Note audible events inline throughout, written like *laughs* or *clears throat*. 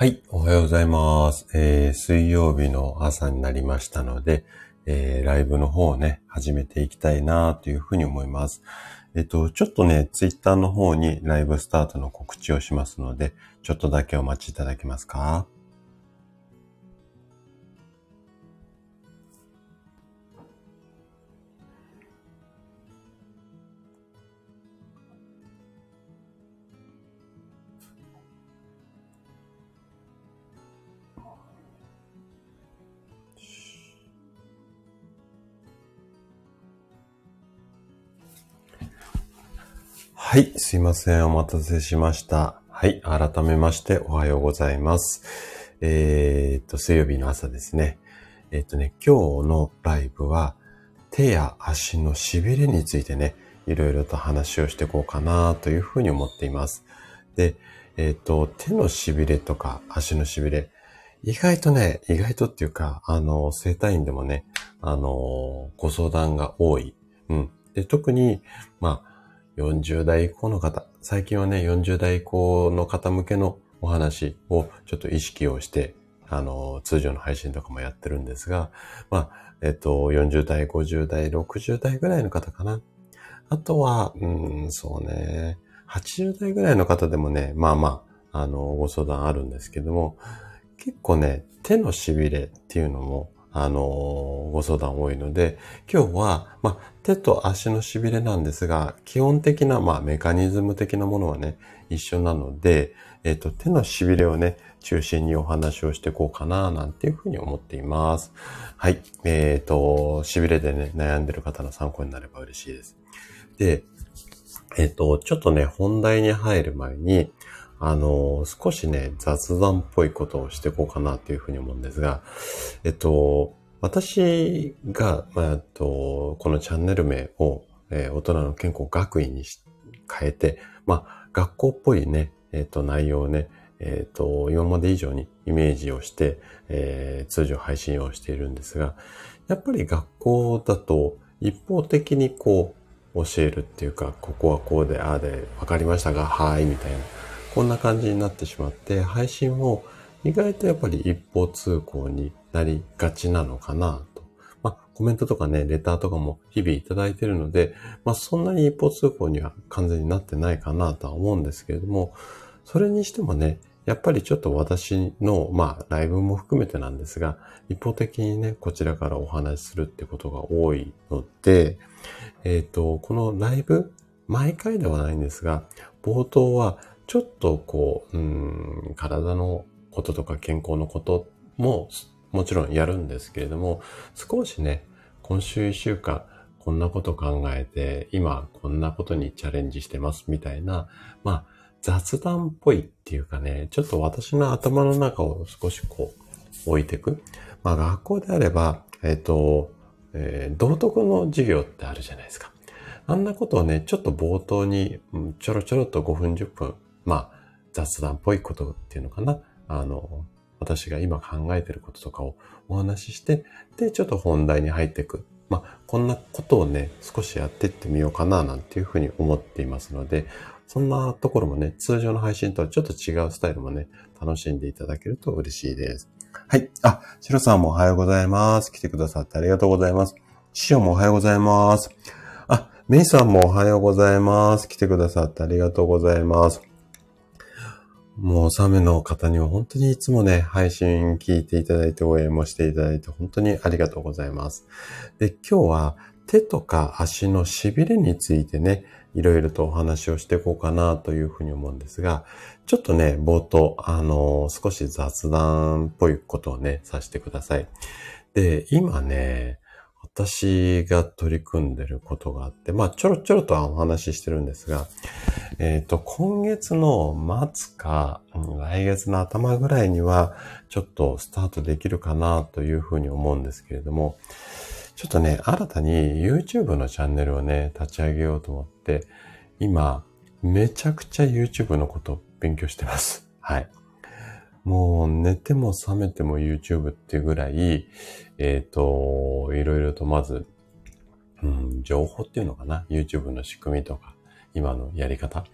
はい、おはようございます。えー、水曜日の朝になりましたので、えー、ライブの方をね、始めていきたいなというふうに思います。えっと、ちょっとね、ツイッターの方にライブスタートの告知をしますので、ちょっとだけお待ちいただけますか？すいません。お待たせしました。はい、改めましておはようございます。えー、っと、水曜日の朝ですね。えーっとね、今日のライブは手や足の痺れについてね、いろいろと話をしていこうかなというふうに思っています。で、えーっと、手の痺れとか足の痺れ、意外とね、意外とっていうか、あの、生体院でもね、あの、ご相談が多い。うん。で、特に、まあ、40代以降の方、最近はね、40代以降の方向けのお話をちょっと意識をして、あの、通常の配信とかもやってるんですが、まあ、えっと、40代、50代、60代ぐらいの方かな。あとは、うん、そうね、80代ぐらいの方でもね、まあまあ、あの、ご相談あるんですけども、結構ね、手の痺れっていうのも、あの、ご相談多いので、今日は、ま、手と足の痺れなんですが、基本的な、ま、メカニズム的なものはね、一緒なので、えっ、と、手の痺れをね、中心にお話をしていこうかな、なんていうふうに思っています。はい。えっ、と、痺れでね、悩んでる方の参考になれば嬉しいです。で、えっ、と、ちょっとね、本題に入る前に、あの、少しね、雑談っぽいことをしていこうかなというふうに思うんですが、えっと、私が、まあ、と、このチャンネル名を、えー大人の健康学院に変えて、まあ、学校っぽいね、えっと、内容をね、えっと、今まで以上にイメージをして、えー通常配信をしているんですが、やっぱり学校だと一方的にこう、教えるっていうか、ここはこうで、ああで、わかりましたが、はい、みたいな。こんな感じになってしまって、配信も意外とやっぱり一方通行になりがちなのかなと。まあ、コメントとかね、レターとかも日々いただいているので、まあ、そんなに一方通行には完全になってないかなとは思うんですけれども、それにしてもね、やっぱりちょっと私の、まあ、ライブも含めてなんですが、一方的にね、こちらからお話しするってことが多いので、えっ、と、このライブ、毎回ではないんですが、冒頭はちょっとこう、うん、体のこととか健康のことももちろんやるんですけれども、少しね、今週一週間こんなこと考えて、今こんなことにチャレンジしてますみたいな、まあ雑談っぽいっていうかね、ちょっと私の頭の中を少しこう置いていく。まあ学校であれば、えっ、と、えー道徳の授業ってあるじゃないですか。あんなことをね、ちょっと冒頭に、ちょろちょろっと5分10分、まあ、雑談っぽいことっていうのかな。あの、私が今考えてることとかをお話しして、で、ちょっと本題に入っていく。まあ、こんなことをね、少しやってってみようかな、なんていうふうに思っていますので、そんなところもね、通常の配信とはちょっと違うスタイルもね、楽しんでいただけると嬉しいです。はい。あ、シロさんもおはようございます。来てくださってありがとうございます。シオもおはようございます。あ、メイさんもおはようございます。来てくださってありがとうございます。もうサメの方には本当にいつもね、配信聞いていただいて応援もしていただいて本当にありがとうございます。で、今日は手とか足の痺れについてね、いろいろとお話をしていこうかなというふうに思うんですが、ちょっとね、冒頭、あの少し雑談っぽいことをね、させてください。で、今ね、私が取り組んでることがあって、まあ、ちょろちょろとはお話ししてるんですが、えっ、と、今月の末か、来月の頭ぐらいには、ちょっとスタートできるかなというふうに思うんですけれども、ちょっとね、新たに YouTube のチャンネルをね、立ち上げようと思って、今、めちゃくちゃ YouTube のことを勉強してます。はい。もう寝ても覚めても YouTube っていうぐらい、えっ、と、いろいろとまず、うん、情報っていうのかな ?YouTube の仕組みとか、今のやり方。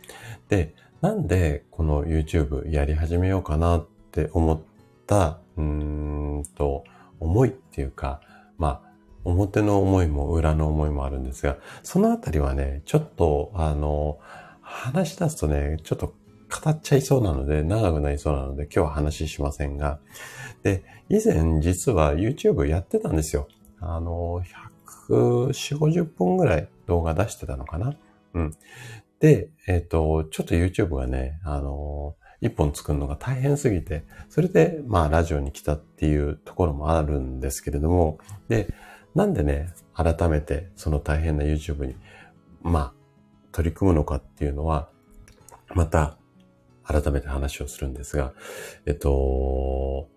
で、なんでこの YouTube やり始めようかなっって思った、うーんと、思いっていうか、まあ、表の思いも裏の思いもあるんですが、そのあたりはね、ちょっと、あの、話し出すとね、ちょっと語っちゃいそうなので、長くなりそうなので、今日は話ししませんが、で、以前実は YouTube やってたんですよ。あの、140、50本ぐらい動画出してたのかな？うん。で、えっ、ー、と、ちょっと YouTube がね、あの、一本作るのが大変すぎて、それで、まあ、ラジオに来たっていうところもあるんですけれども、で、なんでね、改めてその大変な YouTube に、まあ、取り組むのかっていうのは、また、改めて話をするんですが、えっと、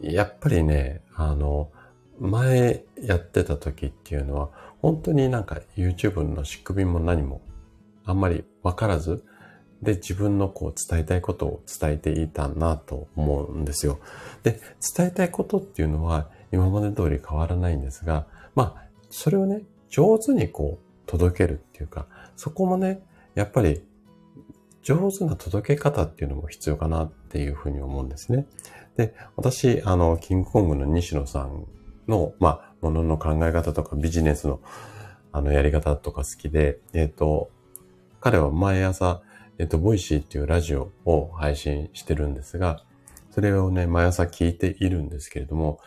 やっぱりね、あの、前やってた時っていうのは、本当になんか YouTube の仕組みも何もあんまりわからず、で、自分のこう伝えたいことを伝えていたなと思うんですよ。で、伝えたいことっていうのは今まで通り変わらないんですが、まあ、それをね、上手にこう届けるっていうか、そこもね、やっぱり上手な届け方っていうのも必要かなっていうふうに思うんですね。で、私、あの、キングコングの西野さんの、まあ、ものの考え方とかビジネスの、あの、やり方とか好きで、えっ、ー、と、彼は毎朝、えっ、ー、と、ボイシーっていうラジオを配信してるんですが、それをね、毎朝聞いているんですけれども、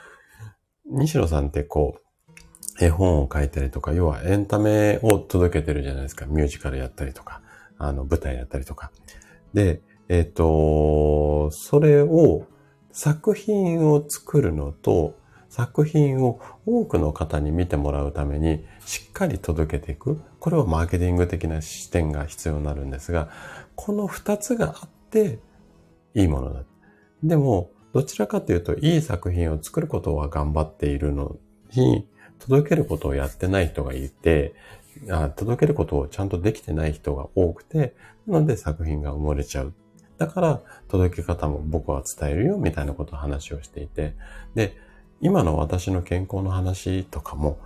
西野さんってこう、絵本を書いたりとか、要はエンタメを届けてるじゃないですか。ミュージカルやったりとか、あの、舞台やったりとか。で、えっ、ー、と、それを、作品を作るのと、作品を多くの方に見てもらうためにしっかり届けていく。これはマーケティング的な視点が必要になるんですが、この二つがあっていいものだ。でも、どちらかというと、いい作品を作ることは頑張っているのに、届けることをやってない人がいて、あ届けることをちゃんとできてない人が多くて、なので作品が埋もれちゃう。だから、届け方も僕は伝えるよ、みたいなことを話をしていて。で、今の私の健康の話とかも、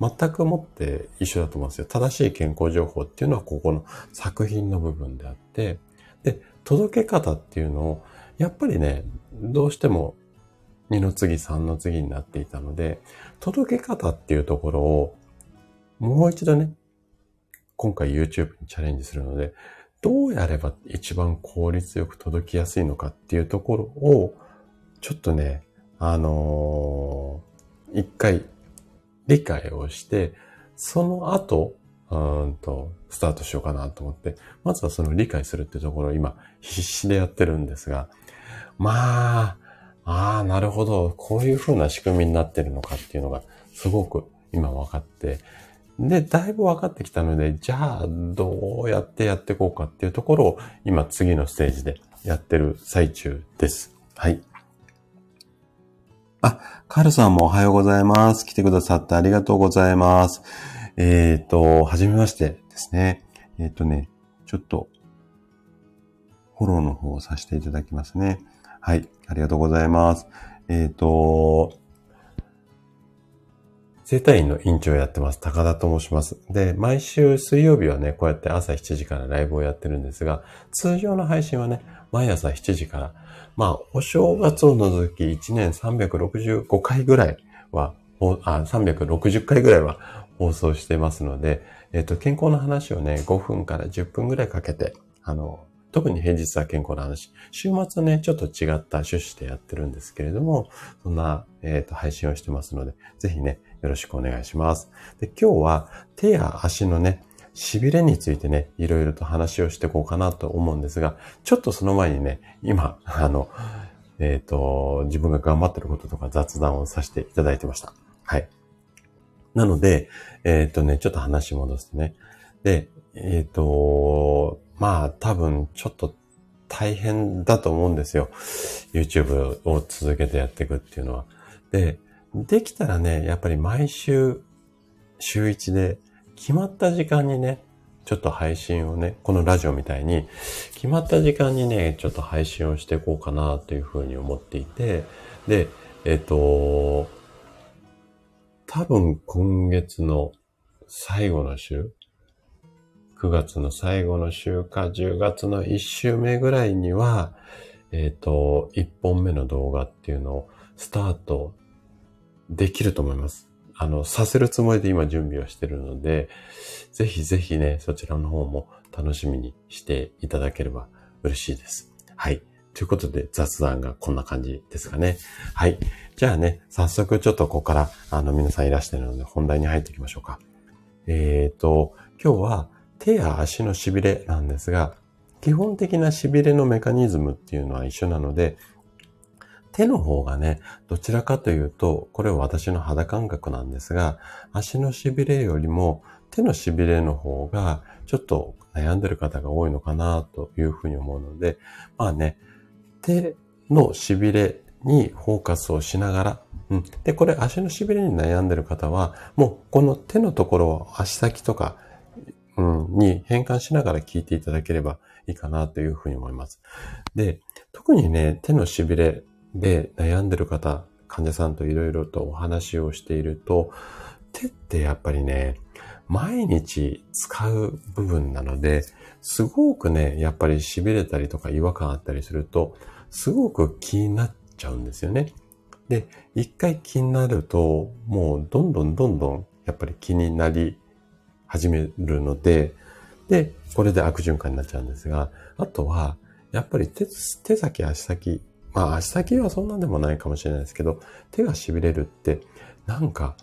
全くもって一緒だと思うんですよ。正しい健康情報っていうのはここの作品の部分であって、で、届け方っていうのを、やっぱりね、どうしても2の次、3の次になっていたので、届け方っていうところを、もう一度ね、今回 YouTube にチャレンジするので、どうやれば一番効率よく届きやすいのかっていうところを、ちょっとね、あのー、一回理解をして、その後、うんと、スタートしようかなと思って、まずはその理解するってところを今必死でやってるんですが、まあ、ああ、なるほど。こういう風な仕組みになってるのかっていうのがすごく今分かって、で、だいぶ分かってきたので、じゃあ、どうやってやっていこうかっていうところを、今次のステージでやってる最中です。はい。あ、カールさんもおはようございます。来てくださってありがとうございます。えっ、ー、と、はじめましてですね。えっ、ー、とね、ちょっと、フォローの方をさせていただきますね。はい、ありがとうございます。えっ、ー、と、生体院の院長をやってます。高田と申します。で、毎週水曜日はね、こうやって朝7時からライブをやってるんですが、通常の配信はね、毎朝7時から、まあ、お正月を除き1年365回ぐらいは、あ、360回ぐらいは放送してますので、えっ、と、健康の話をね、5分から10分ぐらいかけて、あの、特に平日は健康の話。週末はね、ちょっと違った趣旨でやってるんですけれども、そんな、えっ、ー、と、配信をしてますので、ぜひね、よろしくお願いします。で、今日は手や足のね、痺れについてね、いろいろと話をしていこうかなと思うんですが、ちょっとその前にね、今、あの、えっ、ー、と、自分が頑張ってることとか雑談をさせていただいてました。はい。なので、えっ、ー、とね、ちょっと話戻すとね。で、えっ、ー、と、まあ多分ちょっと大変だと思うんですよ。YouTube を続けてやっていくっていうのは。で、できたらね、やっぱり毎週、週1で決まった時間にね、ちょっと配信をね、このラジオみたいに、決まった時間にね、ちょっと配信をしていこうかなというふうに思っていて、で、えっ、と、多分今月の最後の週、9月の最後の週か10月の1週目ぐらいには、えっ、と、1本目の動画っていうのをスタートできると思います。あの、させるつもりで今準備をしてるので、ぜひぜひね、そちらの方も楽しみにしていただければ嬉しいです。はい。ということで雑談がこんな感じですかね。はい。じゃあね、早速ちょっとここからあの皆さんいらしてるので本題に入っていきましょうか。えっ、ー、と、今日は手や足の痺れなんですが、基本的な痺れのメカニズムっていうのは一緒なので、手の方がね、どちらかというと、これは私の肌感覚なんですが、足の痺れよりも手の痺れの方がちょっと悩んでる方が多いのかなというふうに思うので、まあね、手の痺れにフォーカスをしながら、うん。で、これ足の痺れに悩んでる方は、もうこの手のところを足先とか、うん、に変換しながら聞いていただければいいかなというふうに思います。で、特にね、手の痺れで悩んでる方、患者さんといろいろとお話をしていると、手ってやっぱりね、毎日使う部分なので、すごくね、やっぱり痺れたりとか違和感あったりすると、すごく気になっちゃうんですよね。で、一回気になると、もうどんどんどんどんやっぱり気になり始めるので、で、これで悪循環になっちゃうんですが、あとは、やっぱり手手先、足先、まあ足先はそんなでもないかもしれないですけど、手が痺れるって、なんか、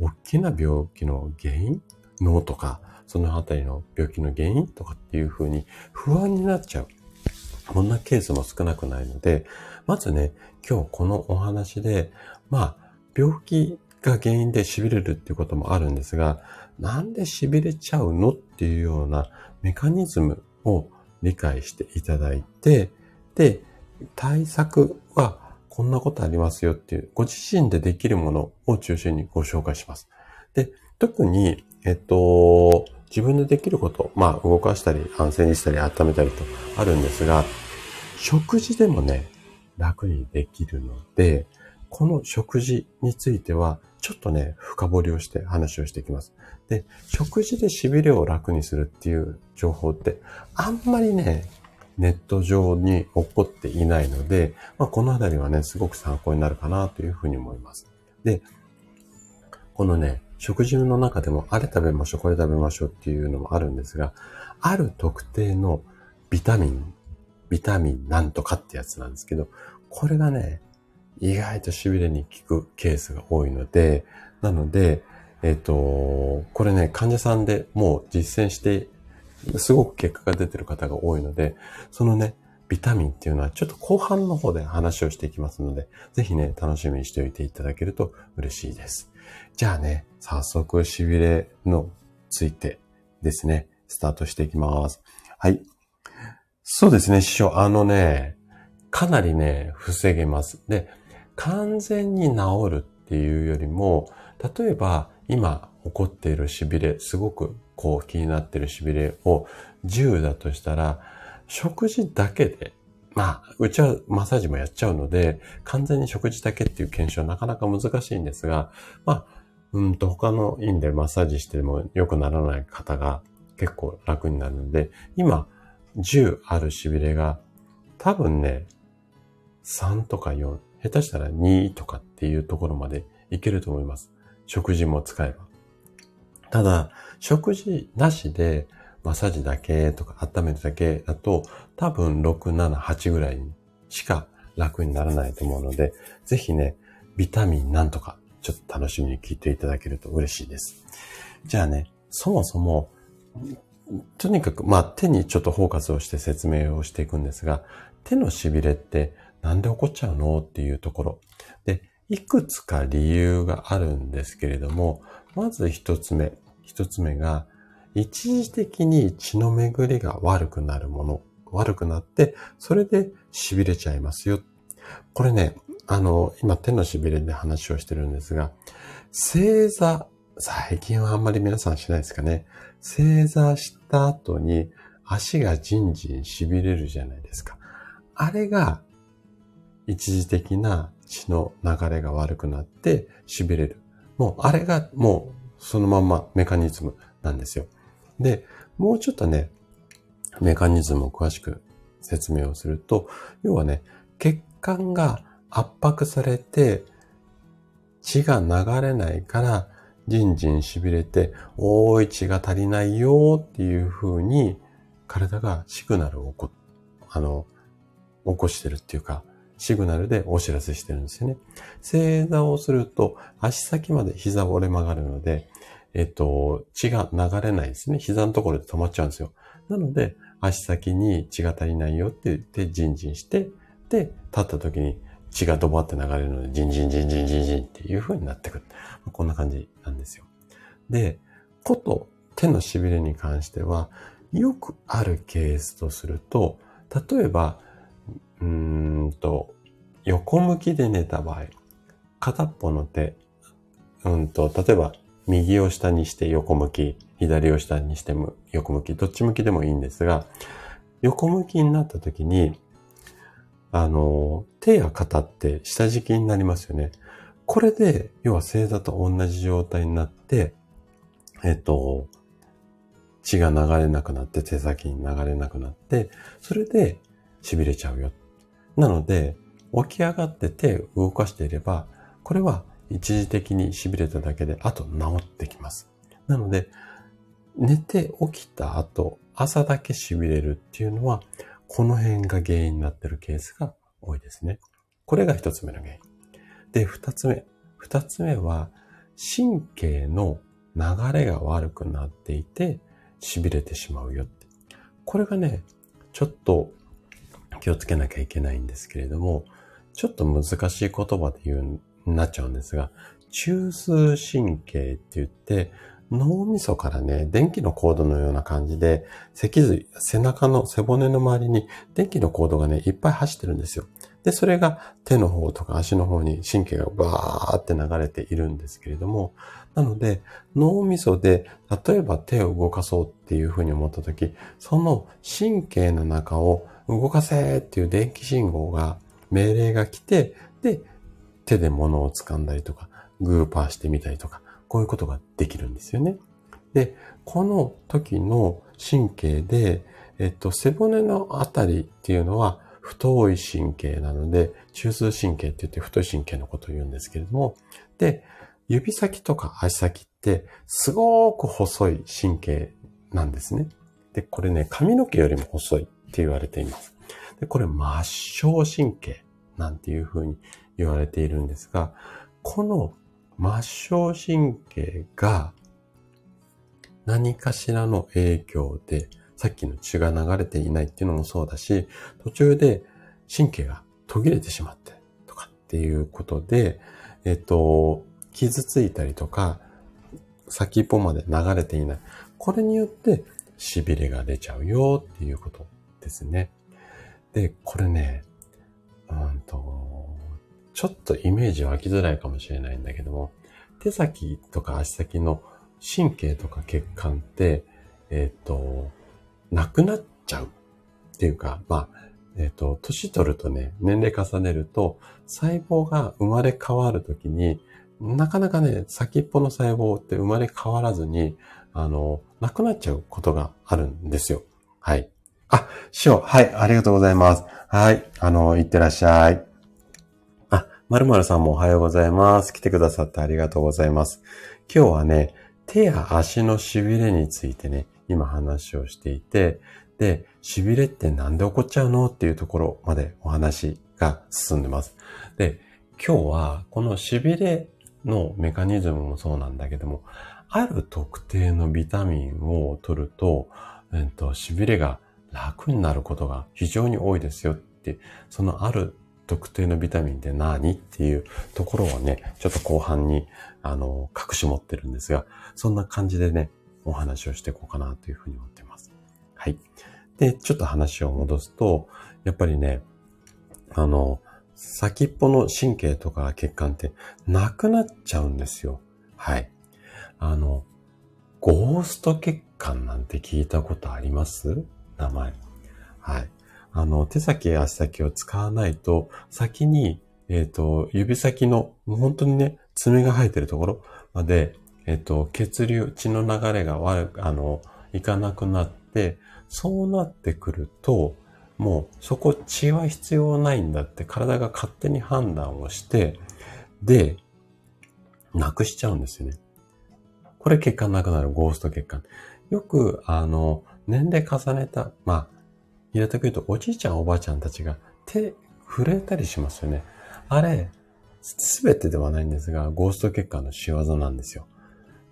大きな病気の原因？脳とか、そのあたりの病気の原因とかっていう風に不安になっちゃう。こんなケースも少なくないので、まずね、今日このお話で、まあ、病気が原因で痺れるっていうこともあるんですが、なんで痺れちゃうの？っていうようなメカニズムを理解していただいて、で、対策はこんなことありますよっていう、ご自身でできるものを中心にご紹介します。で、特に、えっと、自分でできること、まあ動かしたり、安静にしたり、温めたりとあるんですが、食事でもね、楽にできるので、この食事については、ちょっとね、深掘りをして話をしていきます。で、食事で痺れを楽にするっていう情報って、あんまりね、ネット上に起こっていないので、まあ、このあたりはね、すごく参考になるかなというふうに思います。で、このね、食事の中でも、あれ食べましょう、これ食べましょうっていうのもあるんですが、ある特定のビタミン、ビタミンなんとかってやつなんですけど、これがね、意外と痺れに効くケースが多いので、なので、えっ、ー、と、これね、患者さんでもう実践して、すごく結果が出てる方が多いので、そのね、ビタミンっていうのはちょっと後半の方で話をしていきますので、ぜひね、楽しみにしておいていただけると嬉しいです。じゃあね、早速痺れのついてですね、スタートしていきます。はい。そうですね、師匠。あのね、かなりね、防げます。で、完全に治るっていうよりも、例えば今起こっている痺れ、すごくこう気になっている痺れを10だとしたら、食事だけで、まあ、うちはマッサージもやっちゃうので、完全に食事だけっていう検証はなかなか難しいんですが、まあ、うんと他の院でマッサージしても良くならない方が結構楽になるので、今、10ある痺れが多分ね、3とか4、下手したら2とかっていうところまでいけると思います。食事も使えば。ただ、食事なしでマッサージだけとか温めるだけだと多分6、7、8ぐらいしか楽にならないと思うので、ぜひね、ビタミンなんとかちょっと楽しみに聞いていただけると嬉しいです。じゃあね、そもそも、とにかく、まあ手にちょっとフォーカスをして説明をしていくんですが、手の痺れってなんで起こっちゃうのっていうところ。で、いくつか理由があるんですけれども、まず一つ目。一つ目が、一時的に血の巡りが悪くなるもの。悪くなって、それで痺れちゃいますよ。これね、あの、今手の痺れで話をしてるんですが、正座、最近はあんまり皆さんしないですかね。正座した後に足がじんじん痺れるじゃないですか。あれが一時的な血の流れが悪くなって痺れる。もうあれがもうそのまんまメカニズムなんですよ。で、もうちょっとね、メカニズムを詳しく説明をすると、要はね、血管が圧迫されて血が流れないからじんじん痺れて、おーい血が足りないよっていう風に体がシグナルを起こ、あの、起こしてるっていうか、シグナルでお知らせしてるんですよね。正座をすると足先まで膝折れ曲がるので、えっと、血が流れないですね。膝のところで止まっちゃうんですよ。なので、足先に血が足りないよって言って、じんじんして、で、立った時に血がドバって流れるので、ジンジンジンジンジンジンっていう風になってくる。こんな感じなんですよ。で、こと手の痺れに関しては、よくあるケースとすると、例えば、うーんと、横向きで寝た場合、片っぽの手、うんと、例えば、右を下にして横向き、左を下にしても横向き、どっち向きでもいいんですが、横向きになった時に、あの、手や肩って下敷きになりますよね。これで、要は正座と同じ状態になって、えっと、血が流れなくなって手先に流れなくなって、それで痺れちゃうよ。なので、起き上がって手を動かしていれば、これは一時的に痺れただけで、あと治ってきます。なので、寝て起きた後、朝だけ痺れるっていうのは、この辺が原因になっているケースが多いですね。これが一つ目の原因。で、二つ目。二つ目は、神経の流れが悪くなっていて、痺れてしまうよって。これがね、ちょっと気をつけなきゃいけないんですけれども、ちょっと難しい言葉で言う、なっちゃうんですが、中枢神経って言って、脳みそからね、電気のコードのような感じで、脊髄、背中の背骨の周りに電気のコードがね、いっぱい走ってるんですよ。で、それが手の方とか足の方に神経がバーって流れているんですけれども、なので、脳みそで、例えば手を動かそうっていうふうに思ったとき、その神経の中を動かせっていう電気信号が、命令が来て、で、手で物を掴んだりとか、グーパーしてみたりとか、こういうことができるんですよね。で、この時の神経で、えっと、背骨のあたりっていうのは太い神経なので、中枢神経って言って太い神経のことを言うんですけれども、で、指先とか足先ってすごく細い神経なんですね。で、これね、髪の毛よりも細いって言われています。で、これ末梢神経なんていうふうに言われているんですが、この末梢神経が何かしらの影響で、さっきの血が流れていないっていうのもそうだし、途中で神経が途切れてしまってとかっていうことで、えっと、傷ついたりとか、先っぽまで流れていない。これによって痺れが出ちゃうよっていうことですね。で、これね、うんと、ちょっとイメージ湧きづらいかもしれないんだけども、手先とか足先の神経とか血管って、えっ、ー、と、なくなっちゃうっていうか、まあ、えっ、ー、と、年取るとね、年齢重ねると、細胞が生まれ変わるときに、なかなかね、先っぽの細胞って生まれ変わらずに、あの、なくなっちゃうことがあるんですよ。はい。あ、師匠、はい、ありがとうございます。はい、あの、いってらっしゃい。あ、まるまるさんもおはようございます。来てくださってありがとうございます。今日はね、手や足の痺れについてね、今話をしていて、で、痺れってなんで起こっちゃうのっていうところまでお話が進んでます。で、今日はこの痺れのメカニズムもそうなんだけども、ある特定のビタミンを取ると、えっと、痺れが楽になることが非常に多いですよって、そのある特定のビタミンって何っていうところをね、ちょっと後半に、あの、隠し持ってるんですが、そんな感じでね、お話をしていこうかなというふうに思ってます。はい。で、ちょっと話を戻すと、やっぱりね、あの、先っぽの神経とか血管ってなくなっちゃうんですよ。はい。あの、ゴースト血管なんて聞いたことあります？名前。はい。あの、手先足先を使わないと、先に、えっ、ー、と、指先の、本当にね、爪が生えてるところまで、えっ、ー、と、血流、血の流れが悪く、あの、いかなくなって、そうなってくると、もうそこ血は必要ないんだって体が勝手に判断をして、で、なくしちゃうんですよね。これ血管なくなるゴースト血管。よく、あの、年齢重ねた、まあ、平たく言うとおじいちゃんおばあちゃんたちが手震えたりしますよね。あれ、すべてではないんですが、ゴースト血管の仕業なんですよ。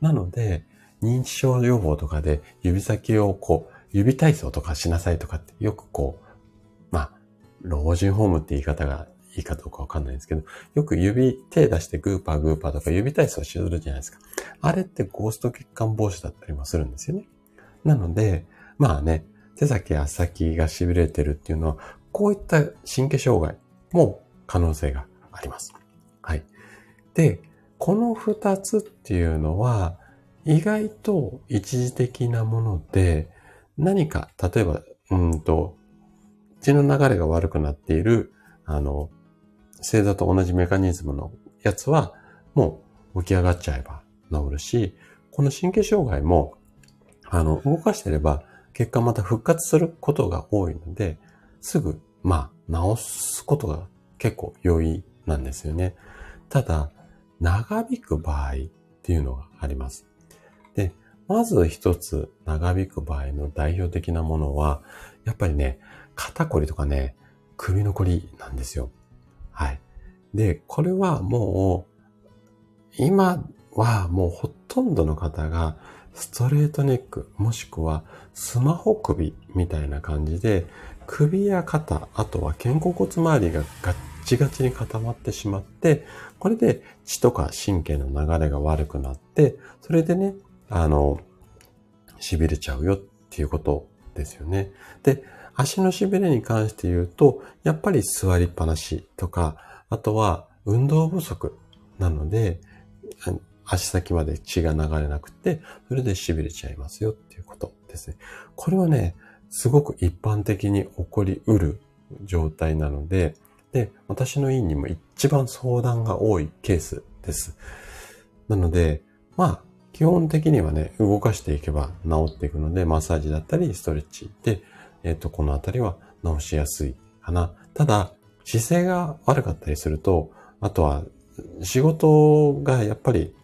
なので、認知症予防とかで指先をこう、指体操とかしなさいとかってよくこう、まあ、老人ホームって言い方がいいかどうかわかんないんですけど、よく指、手出してグーパーグーパーとか指体操しるじゃないですか。あれってゴースト血管防止だったりもするんですよね。なので、まあね、手先、足先が痺れてるっていうのは、こういった神経障害も可能性があります。はい。で、この二つっていうのは、意外と一時的なもので、何か、例えば、うんと、血の流れが悪くなっている、あの、星座と同じメカニズムのやつは、もう起き上がっちゃえば治るし、この神経障害も、あの、動かしてれば、結果また復活することが多いので、すぐ、まあ、治すことが結構容易なんですよね。ただ、長引く場合っていうのがあります。で、まず一つ長引く場合の代表的なものは、やっぱりね、肩こりとかね、首のこりなんですよ。はい。で、これはもう、今はもうほとんどの方がストレートネック、もしくはスマホ首みたいな感じで、首や肩、あとは肩甲骨周りがガッチガチに固まってしまって、これで血とか神経の流れが悪くなって、それでね、あの、痺れちゃうよっていうことですよね。で、足の痺れに関して言うと、やっぱり座りっぱなしとか、あとは運動不足なので、足先まで血が流れなくて、それで痺れちゃいますよっていうことですね。これはね、すごく一般的に起こりうる状態なので、で、私の院にも一番相談が多いケースです。なので、まあ、基本的にはね、動かしていけば治っていくので、マッサージだったり、ストレッチで、えっ、ー、と、このあたりは治しやすいかな。ただ、姿勢が悪かったりすると、あとは、仕事がやっぱり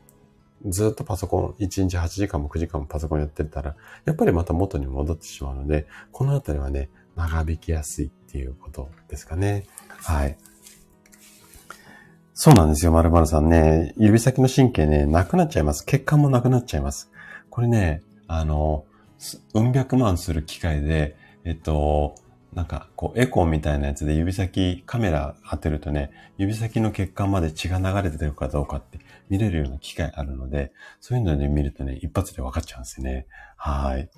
ずっとパソコン、1日8時間も9時間もパソコンやってたら、やっぱりまた元に戻ってしまうので、このあたりはね、長引きやすいっていうことですかね。はい。そうなんですよ、まるまるさんね。指先の神経ね、なくなっちゃいます。血管もなくなっちゃいます。これね、あの、うん百万する機械で、えっと、なんか、こう、エコーみたいなやつで指先、カメラ当てるとね、指先の血管まで血が流れてるかどうかって見れるような機械あるので、そういうので見るとね、一発で分かっちゃうんですよね。はい。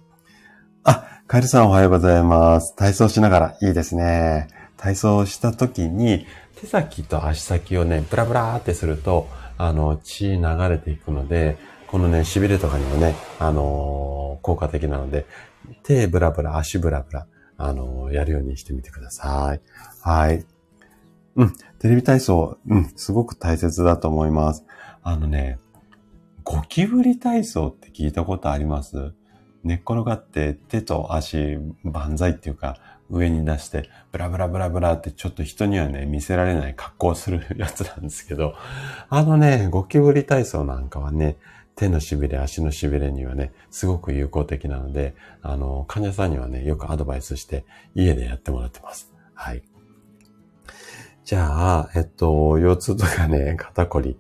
あ、カエルさんおはようございます。体操しながらいいですね。体操した時に、手先と足先をね、ブラブラーってすると、あの、血流れていくので、このね、痺れとかにもね、あのー、効果的なので、手ブラブラ、足ブラブラ、あのー、やるようにしてみてください。はい。うん。テレビ体操、うん、すごく大切だと思います。あのね、ゴキブリ体操って聞いたことあります？寝っ転がって手と足万歳っていうか上に出してブラブラブラブラってちょっと人にはね見せられない格好をするやつなんですけど、あのね、ゴキブリ体操なんかはね、手の痺れ、足の痺れにはね、すごく有効的なので、あの、患者さんにはね、よくアドバイスして家でやってもらってます。はい。じゃあ、えっと、腰痛とかね、肩こり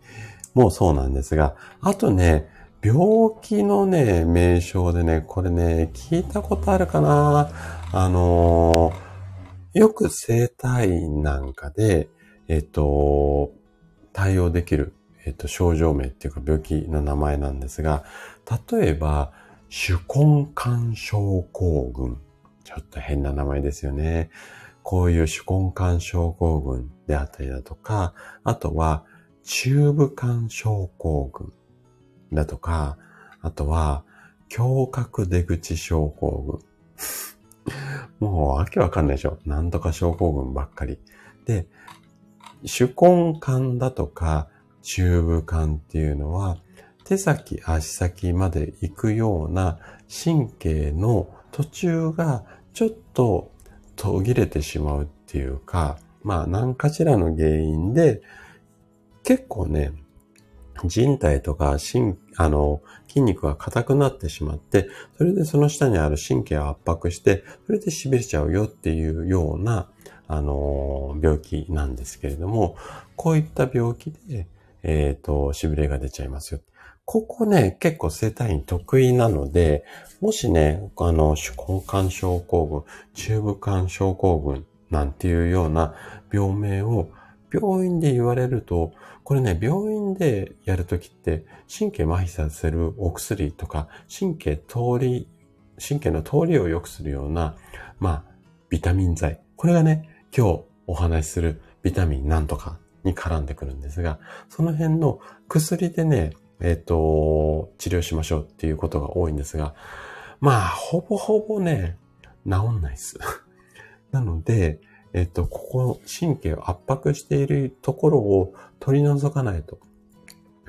もそうなんですが、あとね、病気のね、名称でね、これね、聞いたことあるかなあのー、よく生体院なんかで、えっと、対応できる、えっと、症状名っていうか病気の名前なんですが、例えば、手根管症候群。ちょっと変な名前ですよね。こういう手根管症候群であったりだとか、あとは、中部管症候群だとか、あとは、胸郭出口症候群。*laughs* もうわけわかんないでしょ。なんとか症候群ばっかり。で、手根管だとか中部管っていうのは、手先、足先まで行くような神経の途中がちょっと途切れてしまうっていうか、まあ何かしらの原因で、結構ね、人体とか心、あの、筋肉が硬くなってしまって、それでその下にある神経を圧迫して、それで痺れちゃうよっていうような、あの、病気なんですけれども、こういった病気で、えっ、ー、と、痺れが出ちゃいますよ。ここね、結構生体院得意なので、もしね、あの、手根管症候群、中部管症候群なんていうような病名を病院で言われると、これね、病院でやるときって、神経麻痺させるお薬とか、神経通り、神経の通りを良くするような、まあ、ビタミン剤。これがね、今日お話しするビタミンなんとかに絡んでくるんですが、その辺の薬でね、えっ、ー、と、治療しましょうっていうことが多いんですが、まあ、ほぼほぼね、治んないです。*laughs* なので、えっと、ここ、神経を圧迫しているところを取り除かないと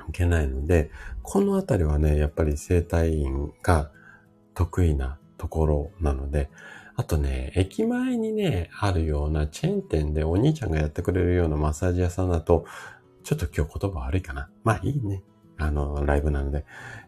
いけないので、このあたりはね、やっぱり生体院が得意なところなので、あとね、駅前にね、あるようなチェーン店でお兄ちゃんがやってくれるようなマッサージ屋さんだと、ちょっと今日言葉悪いかな。まあいいね。あの、ライブなので。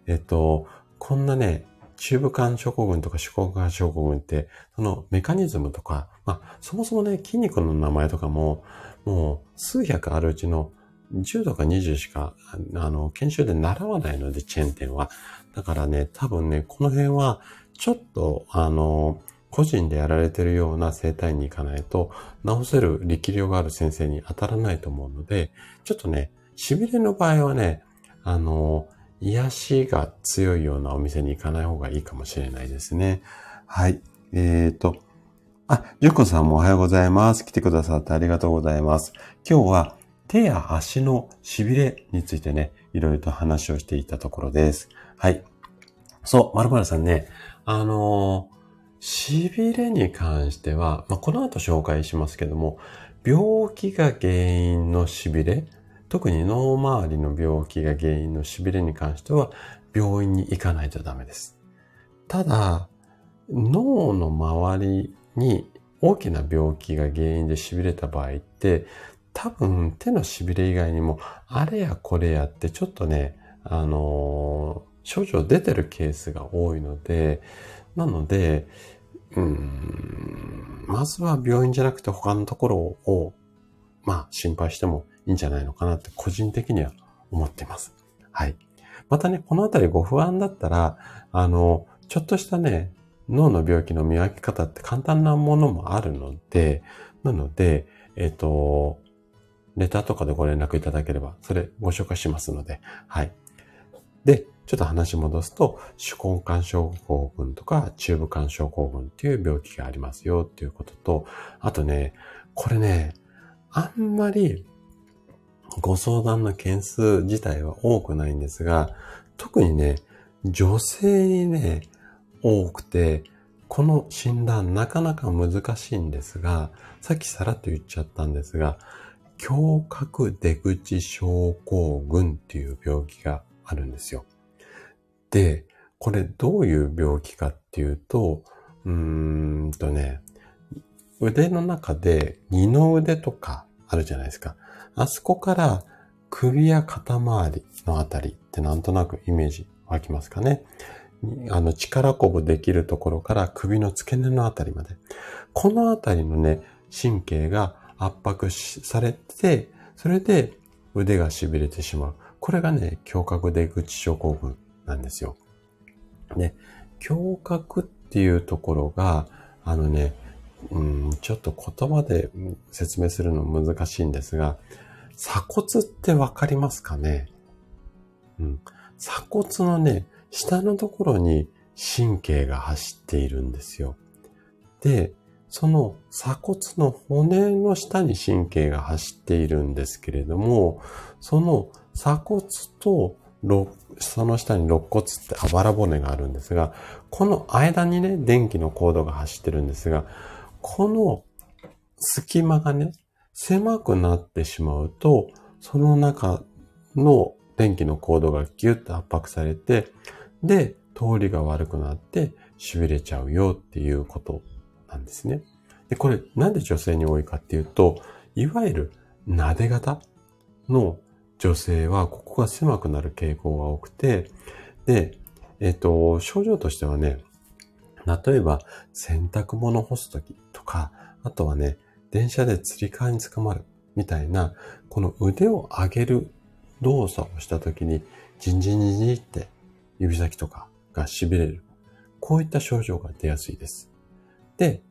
えっと、こんなね、中部管症候群とか手根管症候群って、そのメカニズムとか、まあ、そもそもね、筋肉の名前とかも、もう数百あるうちの10とか20しか、あの、研修で習わないので、チェーン店は。だからね、多分ね、この辺は、ちょっと、あの、個人でやられてるような生態に行かないと、治せる力量がある先生に当たらないと思うので、ちょっとね、痺れの場合はね、あの、癒しが強いようなお店に行かない方がいいかもしれないですね。はい。えっ、ー、と、あ、ゆっこさんもおはようございます。来てくださってありがとうございます。今日は手や足の痺れについてね、いろいろと話をしていたところです。はい。そう、まるまるさんね、あのー、痺れに関しては、まあ、この後紹介しますけども、病気が原因の痺れ、特に脳周りの病気が原因の痺れに関しては、病院に行かないとダメです。ただ、脳の周りに大きな病気が原因で痺れた場合って、多分手の痺れ以外にも、あれやこれやってちょっとね、あのー、症状出てるケースが多いので、なので、うん、まずは病院じゃなくて他のところを、まあ心配してもいいんじゃないのかなって個人的には思っています。はい。またね、このあたりご不安だったら、あの、ちょっとしたね、脳の病気の見分け方って簡単なものもあるので、なので、えっ、と、レターとかでご連絡いただければ、それご紹介しますので、はい。で、ちょっと話戻すと、手根管症候群とか中部管症候群っていう病気がありますよっていうことと、あとね、これね、あんまりご相談の件数自体は多くないんですが、特にね、女性にね、多くて、この診断なかなか難しいんですが、さっきさらっと言っちゃったんですが、胸郭出口症候群っていう病気があるんですよ。で、これどういう病気かっていうと、うーんとね、腕の中で二の腕とかあるじゃないですか。あそこから首や肩周りのあたりってなんとなくイメージ湧きますかね。あの力こぶできるところから首の付け根のあたりまで。このあたりのね、神経が圧迫されて、それで腕が痺れてしまう。これがね、胸郭出口症候群なんですよ。で、胸郭っていうところが、あのね、うん、ちょっと言葉で説明するの難しいんですが、鎖骨ってわかりますかね？うん。鎖骨のね、下のところに神経が走っているんですよ。で、その鎖骨の骨の下に神経が走っているんですけれども、その鎖骨とその下に肋骨ってあばら骨があるんですが、この間にね、電気のコードが走ってるんですが、この隙間がね、狭くなってしまうと、その中の電気のコードがギュッと圧迫されて、で、通りが悪くなって痺れちゃうよっていうことなんですね。で、これなんで女性に多いかっていうと、いわゆる撫で型の女性はここが狭くなる傾向が多くて、で、えっ、と、症状としてはね、例えば洗濯物干すときとか、あとはね、電車で釣り革に捕まるみたいな、この腕を上げる動作をしたときに、じんじんじんじんって指先とかが痺れる。こういった症状が出やすいです。で、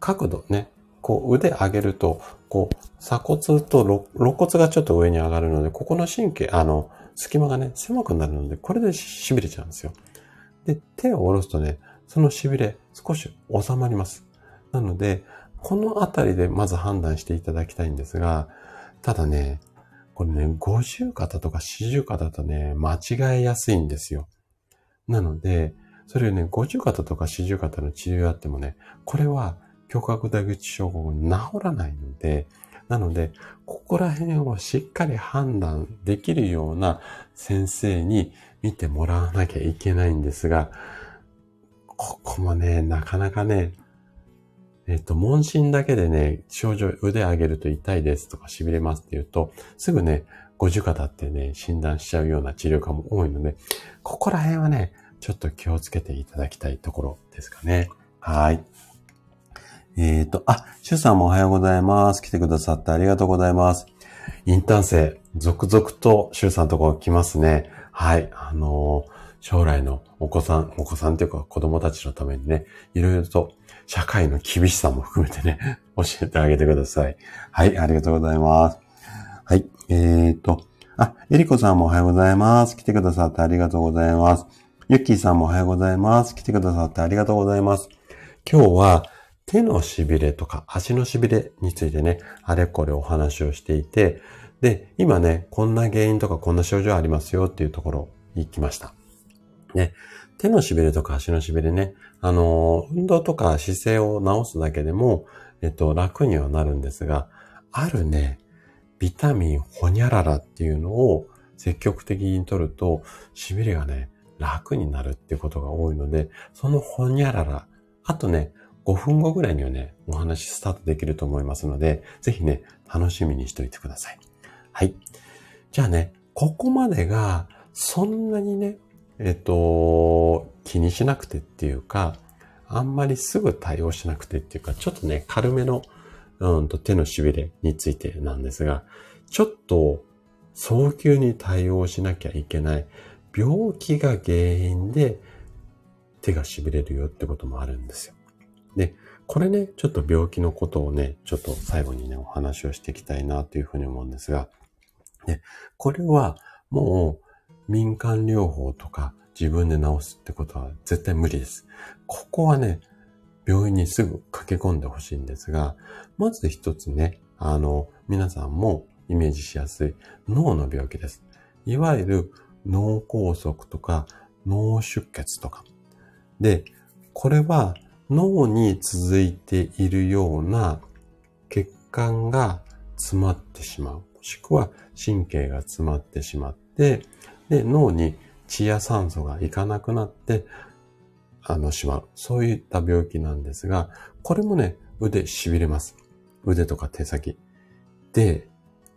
角度ね、こう腕上げると、こう鎖骨と肋骨がちょっと上に上がるので、ここの神経、あの、隙間がね、狭くなるので、これで痺れちゃうんですよ。で、手を下ろすとね、その痺れ少し収まります。なので、このあたりでまず判断していただきたいんですが、ただね、これね、50肩とか40肩とね、間違えやすいんですよ。なので、それをね、50肩とか40肩の治療やってもね、これは胸郭大口症候群治らないので、なので、ここら辺をしっかり判断できるような先生に見てもらわなきゃいけないんですが、ここもね、なかなかね、えっと、問診だけでね、症状、腕上げると痛いですとか痺れますって言うと、すぐね、五十肩ってね、診断しちゃうような治療科も多いので、ここら辺はね、ちょっと気をつけていただきたいところですかね。はい。えっ、ー、と、あ、シュさんもおはようございます。来てくださってありがとうございます。インターン生、続々とシュさんのところ来ますね。はい。あのー、将来のお子さん、お子さんというか子供たちのためにね、いろいろと社会の厳しさも含めてね、*laughs* 教えてあげてください。はい、ありがとうございます。はい、えーと、あ、エリコさんもおはようございます。来てくださってありがとうございます。ユッキーさんもおはようございます。来てくださってありがとうございます。今日は手の痺れとか足の痺れについてね、あれこれお話をしていて、で、今ね、こんな原因とかこんな症状ありますよっていうところ行きました。ね、手の痺れとか足の痺れね、あの、運動とか姿勢を直すだけでも、えっと、楽にはなるんですが、あるね、ビタミンホニャララっていうのを積極的に取ると、痺れがね、楽になるっていうことが多いので、そのホニャララ、あとね、5分後ぐらいにはね、お話スタートできると思いますので、ぜひね、楽しみにしておいてください。はい。じゃあね、ここまでが、そんなにね、えっと、気にしなくてっていうか、あんまりすぐ対応しなくてっていうか、ちょっとね、軽めの、うんと手の痺れについてなんですが、ちょっと早急に対応しなきゃいけない病気が原因で手が痺れるよってこともあるんですよ。で、これね、ちょっと病気のことをね、ちょっと最後にね、お話をしていきたいなというふうに思うんですが、で、これはもう民間療法とか自分で治すってことは絶対無理です。ここはね、病院にすぐ駆け込んでほしいんですが、まず一つね、あの、皆さんもイメージしやすい脳の病気です。いわゆる脳梗塞とか脳出血とか。で、これは脳に続いているような血管が詰まってしまう。もしくは神経が詰まってしまって、で、脳に血や酸素がいかなくなって、あの、しまう。そういった病気なんですが、これもね、腕痺れます。腕とか手先。で、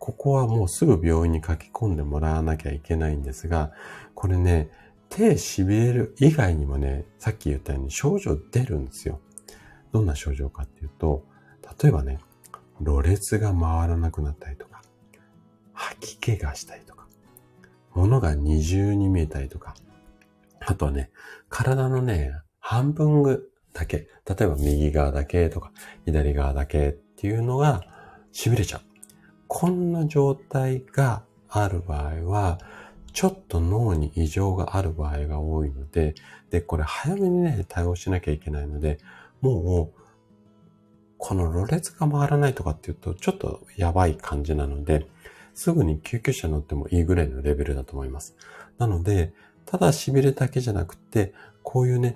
ここはもうすぐ病院に書き込んでもらわなきゃいけないんですが、これね、手痺れる以外にもね、さっき言ったように症状出るんですよ。どんな症状かっていうと、例えばね、ろれつが回らなくなったりとか、吐き気がしたりとか、物が二重に見えたりとか、あとはね、体のね、半分だけ、例えば右側だけとか、左側だけっていうのが痺れちゃう。こんな状態がある場合は、ちょっと脳に異常がある場合が多いので、で、これ早めにね、対応しなきゃいけないので、もう、このろれつが回らないとかっていうと、ちょっとやばい感じなので、すぐに救急車乗ってもいいぐらいのレベルだと思います。なので、ただ痺れだけじゃなくて、こういうね、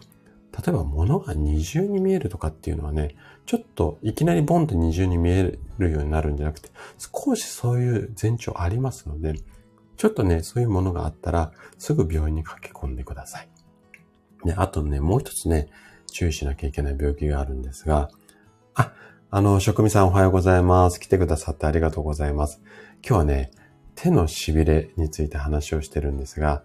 例えば物が二重に見えるとかっていうのはね、ちょっといきなりボンって二重に見えるるようになるんじゃなくて、少しそういう前兆ありますので、ちょっとね、そういうものがあったら、すぐ病院に駆け込んでください。で、あとね、もう一つね、注意しなきゃいけない病気があるんですが、あ、あの、職味さんおはようございます。来てくださってありがとうございます。今日はね、手の痺れについて話をしてるんですが、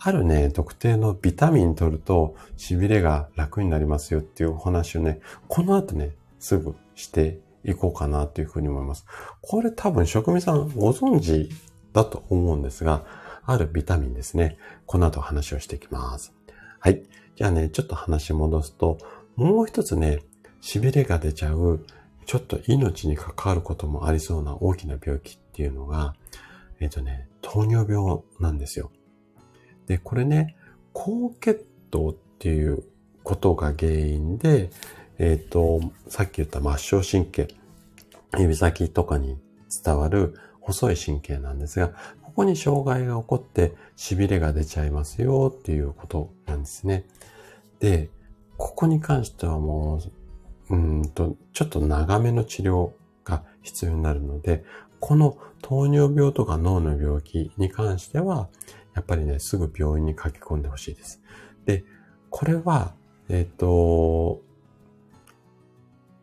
あるね、特定のビタミン取ると痺れが楽になりますよっていうお話をね、この後ね、すぐしていこうかなというふうに思います。これ多分職味さんご存知だと思うんですが、あるビタミンですね。この後話をしていきます。はい。じゃあね、ちょっと話戻すと、もう一つね、痺れが出ちゃう、ちょっと命に関わることもありそうな大きな病気っていうのが、えっ、ー、とね、糖尿病なんですよ。で、これね、高血糖っていうことが原因で、えっ、ー、と、さっき言った末梢神経、指先とかに伝わる細い神経なんですが、ここに障害が起こって痺れが出ちゃいますよっていうことなんですね。で、ここに関してはもう、うんと、ちょっと長めの治療が必要になるので、この糖尿病とか脳の病気に関しては、やっぱりね、すぐ病院に書き込んでほしいです。で、これは、えっ、ー、と、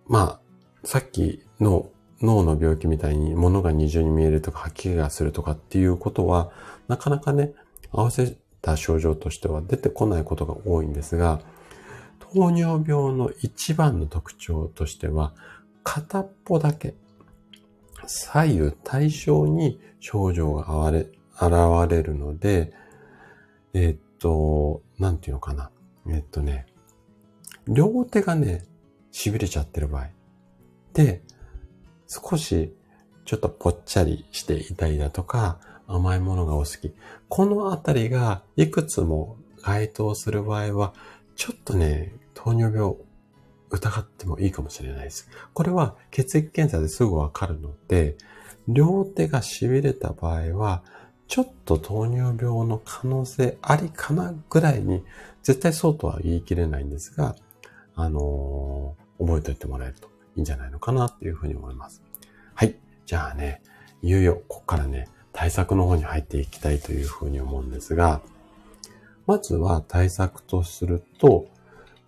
まあ、さっきの脳の病気みたいに物が二重に見えるとか吐き気がするとかっていうことは、なかなかね、合わせた症状としては出てこないことが多いんですが、糖尿病の一番の特徴としては、片っぽだけ左右対称に症状が現れるので、え、っと、なんていうのかな。え、っとね、両手がね、痺れちゃってる場合。で、少しちょっとぽっちゃりしていたりだとか、甘いものがお好き。このあたりがいくつも該当する場合は、ちょっとね、糖尿病疑ってもいいかもしれないです。これは血液検査ですぐわかるので、両手が痺れた場合は、ちょっと糖尿病の可能性ありかなぐらいに、絶対そうとは言い切れないんですが、あのー、覚えておいてもらえるといいんじゃないのかなっていうふうに思います。はい。じゃあね、いよいよここからね、対策の方に入っていきたいというふうに思うんですが、まずは対策とすると、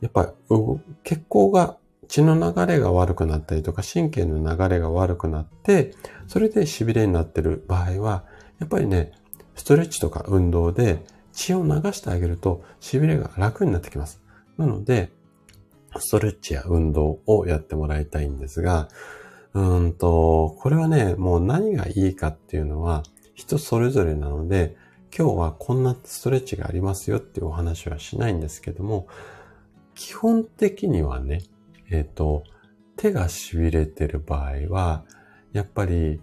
やっぱり血行が、血の流れが悪くなったりとか、神経の流れが悪くなって、それで痺れになってる場合は、やっぱりね、ストレッチとか運動で血を流してあげると痺れが楽になってきます。なので、ストレッチや運動をやってもらいたいんですが、うんと、これはね、もう何がいいかっていうのは人それぞれなので、今日はこんなストレッチがありますよっていうお話はしないんですけども、基本的にはね、えっ、ー、と、手が痺れてる場合は、やっぱり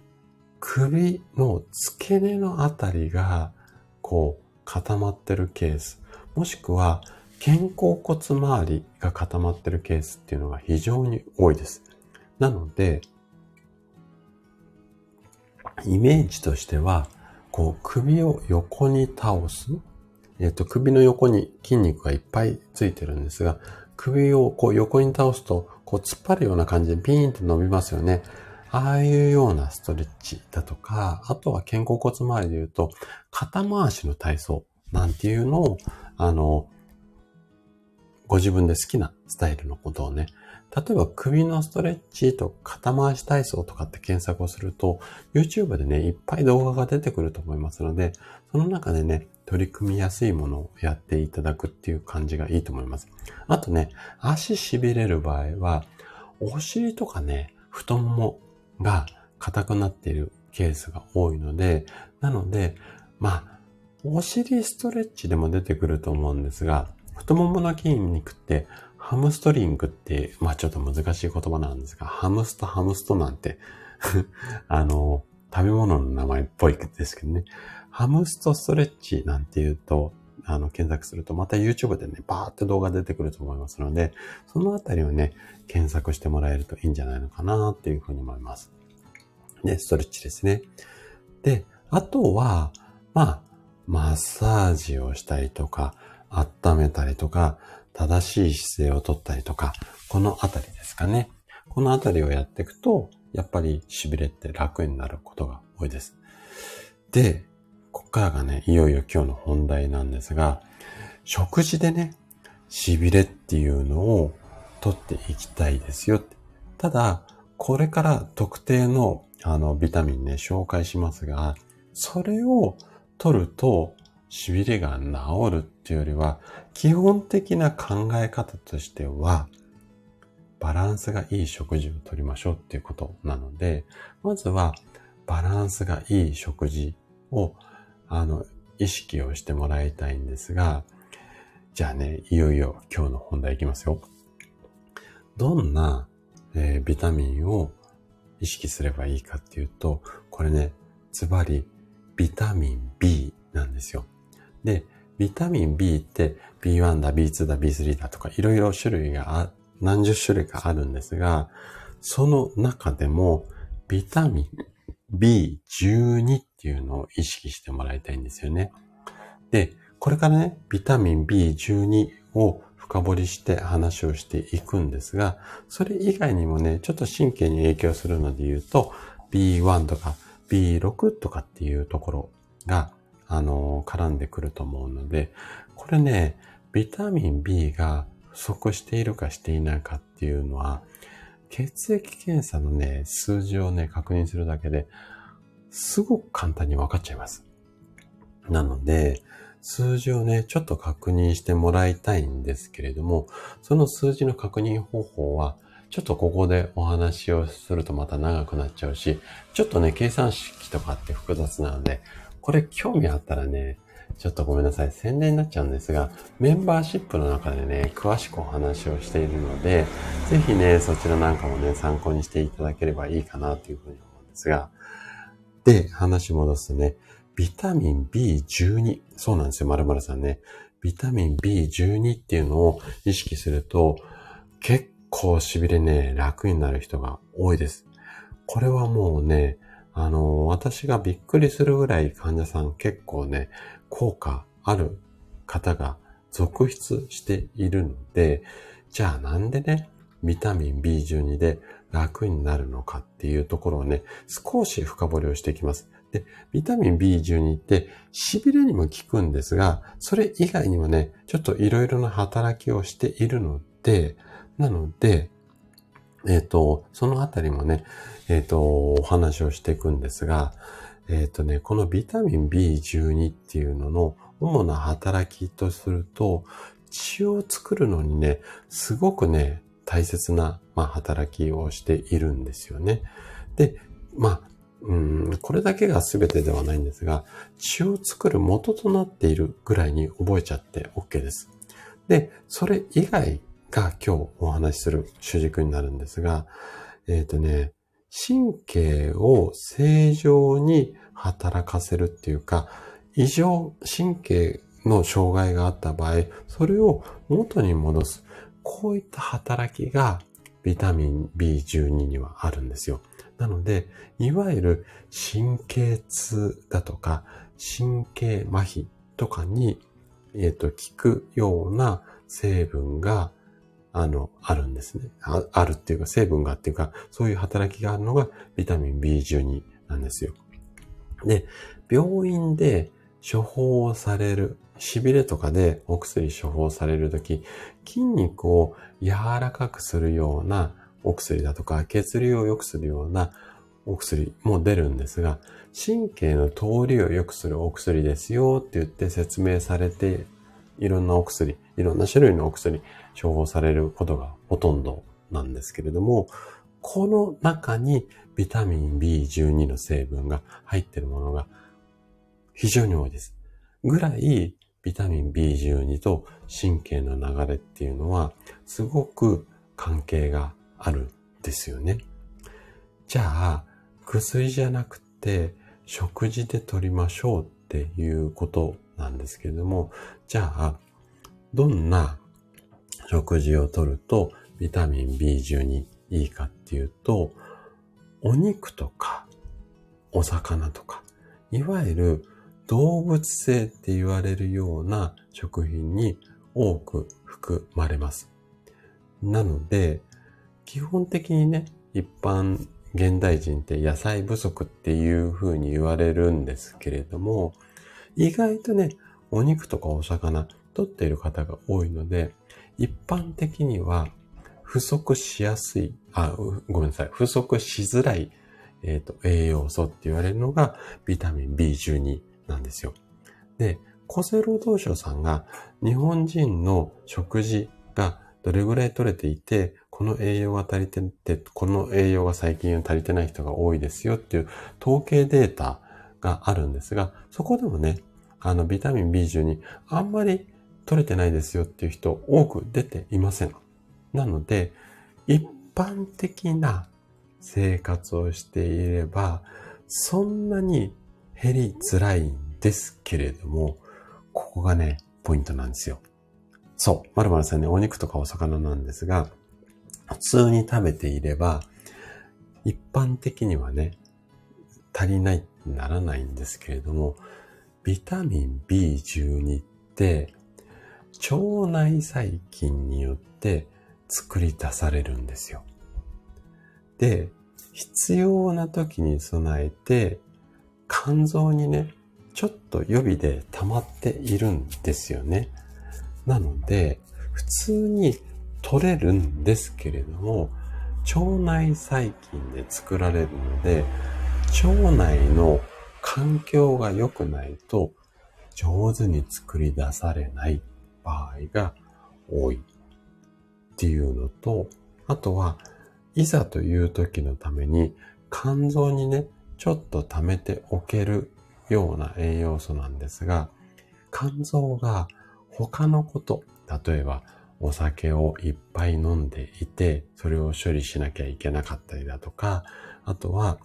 首の付け根のあたりが、こう、固まってるケース、もしくは肩甲骨周りが固まってるケースっていうのが非常に多いです。なので、イメージとしては、こう首を横に倒す。えっ、と、首の横に筋肉がいっぱいついてるんですが、首をこう横に倒すと、こう突っ張るような感じでピーンと伸びますよね。ああいうようなストレッチだとか、あとは肩甲骨周りで言うと、肩回しの体操なんていうのを、あの、ご自分で好きなスタイルのことをね、例えば首のストレッチと肩回し体操とかって検索をすると、YouTube でね、いっぱい動画が出てくると思いますので、その中でね、取り組みやすいものをやっていただくっていう感じがいいと思います。あとね、足痺れる場合は、お尻とかね、太ももが硬くなっているケースが多いので、なので、まあ、お尻ストレッチでも出てくると思うんですが、太ももの筋肉ってハムストリングって、まあちょっと難しい言葉なんですが、ハムストハムストなんて *laughs* あの、食べ物の名前っぽいですけどね。ハムストストレッチなんて言うと、あの、検索すると、また YouTube でね、バーって動画出てくると思いますので、そのあたりをね、検索してもらえるといいんじゃないのかなっていうふうに思います。で、ストレッチですね。で、あとは、まあ、マッサージをしたりとか、温めたりとか、正しい姿勢をとったりとか、このあたりですかね。このあたりをやっていくと、やっぱり痺れって楽になることが多いです。で、こっからがね、いよいよ今日の本題なんですが、食事でね、痺れっていうのを取っていきたいですよ。ただ、これから特定のあのビタミンね、紹介しますが、それを取ると痺れが治るっていうよりは、基本的な考え方としては、バランスがいい食事をとりましょうっていうことなので、まずはバランスがいい食事を、あの、意識をしてもらいたいんですが、じゃあね、いよいよ今日の本題いきますよ。どんな、えー、ビタミンを意識すればいいかっていうと、これね、ズバリビタミン B なんですよ。で、ビタミン B って B1 だ、B2 だ、B3 だとかいろいろ種類が、何十種類かあるんですが、その中でもビタミン B12 っていうのを意識してもらいたいんですよね。で、これからね、ビタミン B12 を深掘りして話をしていくんですが、それ以外にもね、ちょっと神経に影響するので言うと、B1 とか B6 とかっていうところが、あの、絡んでくると思うので、これね、ビタミン B が不足しているかしていないかっていうのは、血液検査のね、数字をね、確認するだけで、すごく簡単に分かっちゃいます。なので、数字をね、ちょっと確認してもらいたいんですけれども、その数字の確認方法は、ちょっとここでお話をするとまた長くなっちゃうし、ちょっとね、計算式とかって複雑なので、これ興味あったらね、ちょっとごめんなさい。宣伝になっちゃうんですが、メンバーシップの中でね、詳しくお話をしているので、ぜひね、そちらなんかもね、参考にしていただければいいかなというふうに思うんですが、で、話戻すとね、ビタミン B12。そうなんですよ、〇〇さんね。ビタミン B12 っていうのを意識すると、結構痺れね、楽になる人が多いです。これはもうね、あの、私がびっくりするぐらい患者さん結構ね、効果ある方が続出しているので、じゃあなんでね、ビタミン B12 で楽になるのかっていうところをね、少し深掘りをしていきます。で、ビタミン B12 って痺れにも効くんですが、それ以外にもね、ちょっといろいろな働きをしているので、なので、えっ、ー、と、そのあたりもね、えっ、ー、と、お話をしていくんですが、えっ、ー、とね、このビタミン B12 っていうのの主な働きとすると、血を作るのにね、すごくね、大切な、まあ、働きをしているんですよね。で、まあ、うん、これだけが全てではないんですが、血を作る元となっているぐらいに覚えちゃって OK です。で、それ以外が今日お話しする主軸になるんですが、えっ、ー、とね、神経を正常に働かせるっていうか、異常神経の障害があった場合、それを元に戻す。こういった働きがビタミン B12 にはあるんですよ。なので、いわゆる神経痛だとか、神経麻痺とかに、えっ、ー、と、効くような成分があの、あるんですねあ。あるっていうか、成分がっていうか、そういう働きがあるのがビタミン B12 なんですよ。で、病院で処方される、痺れとかでお薬処方されるとき、筋肉を柔らかくするようなお薬だとか、血流を良くするようなお薬も出るんですが、神経の通りを良くするお薬ですよって言って説明されて、いろんなお薬、いろんな種類のお薬処方されることがほとんどなんですけれども、この中にビタミン B12 の成分が入っているものが非常に多いです。ぐらいビタミン B12 と神経の流れっていうのはすごく関係があるんですよね。じゃあ、薬じゃなくて食事で取りましょうっていうことなんですけれども、じゃあ、どんな食事をとるとビタミン B12 いいかっていうと、お肉とかお魚とか、いわゆる動物性って言われるような食品に多く含まれます。なので、基本的にね、一般現代人って野菜不足っていう風に言われるんですけれども、意外とね、お肉とかお魚取っている方が多いので、一般的には不足しやすい、あ、ごめんなさい、不足しづらい、えっ、ー、と、栄養素って言われるのがビタミン B12 なんですよ。で、厚生労働省さんが日本人の食事がどれぐらい取れていて、この栄養が足りてて、この栄養が最近足りてない人が多いですよっていう統計データがあるんですが、そこでもね、あのビタミン B12 あんまり取れてないですよっていう人多く出ていません。なので、一般的な生活をしていれば、そんなに減りづらいんですけれども、ここがね、ポイントなんですよ。そう。まるまるさんね、お肉とかお魚なんですが、普通に食べていれば、一般的にはね、足りないならないんですけれども、ビタミン B12 って、腸内細菌によって作り出されるんですよ。で、必要な時に備えて、肝臓にね、ちょっと予備で溜まっているんですよね。なので、普通に取れるんですけれども、腸内細菌で作られるので、腸内の環境が良くないと上手に作り出されない場合が多いっていうのと、あとは、いざという時のために肝臓にね、ちょっと溜めておけるような栄養素なんですが、肝臓が他のこと、例えばお酒をいっぱい飲んでいて、それを処理しなきゃいけなかったりだとか、あとは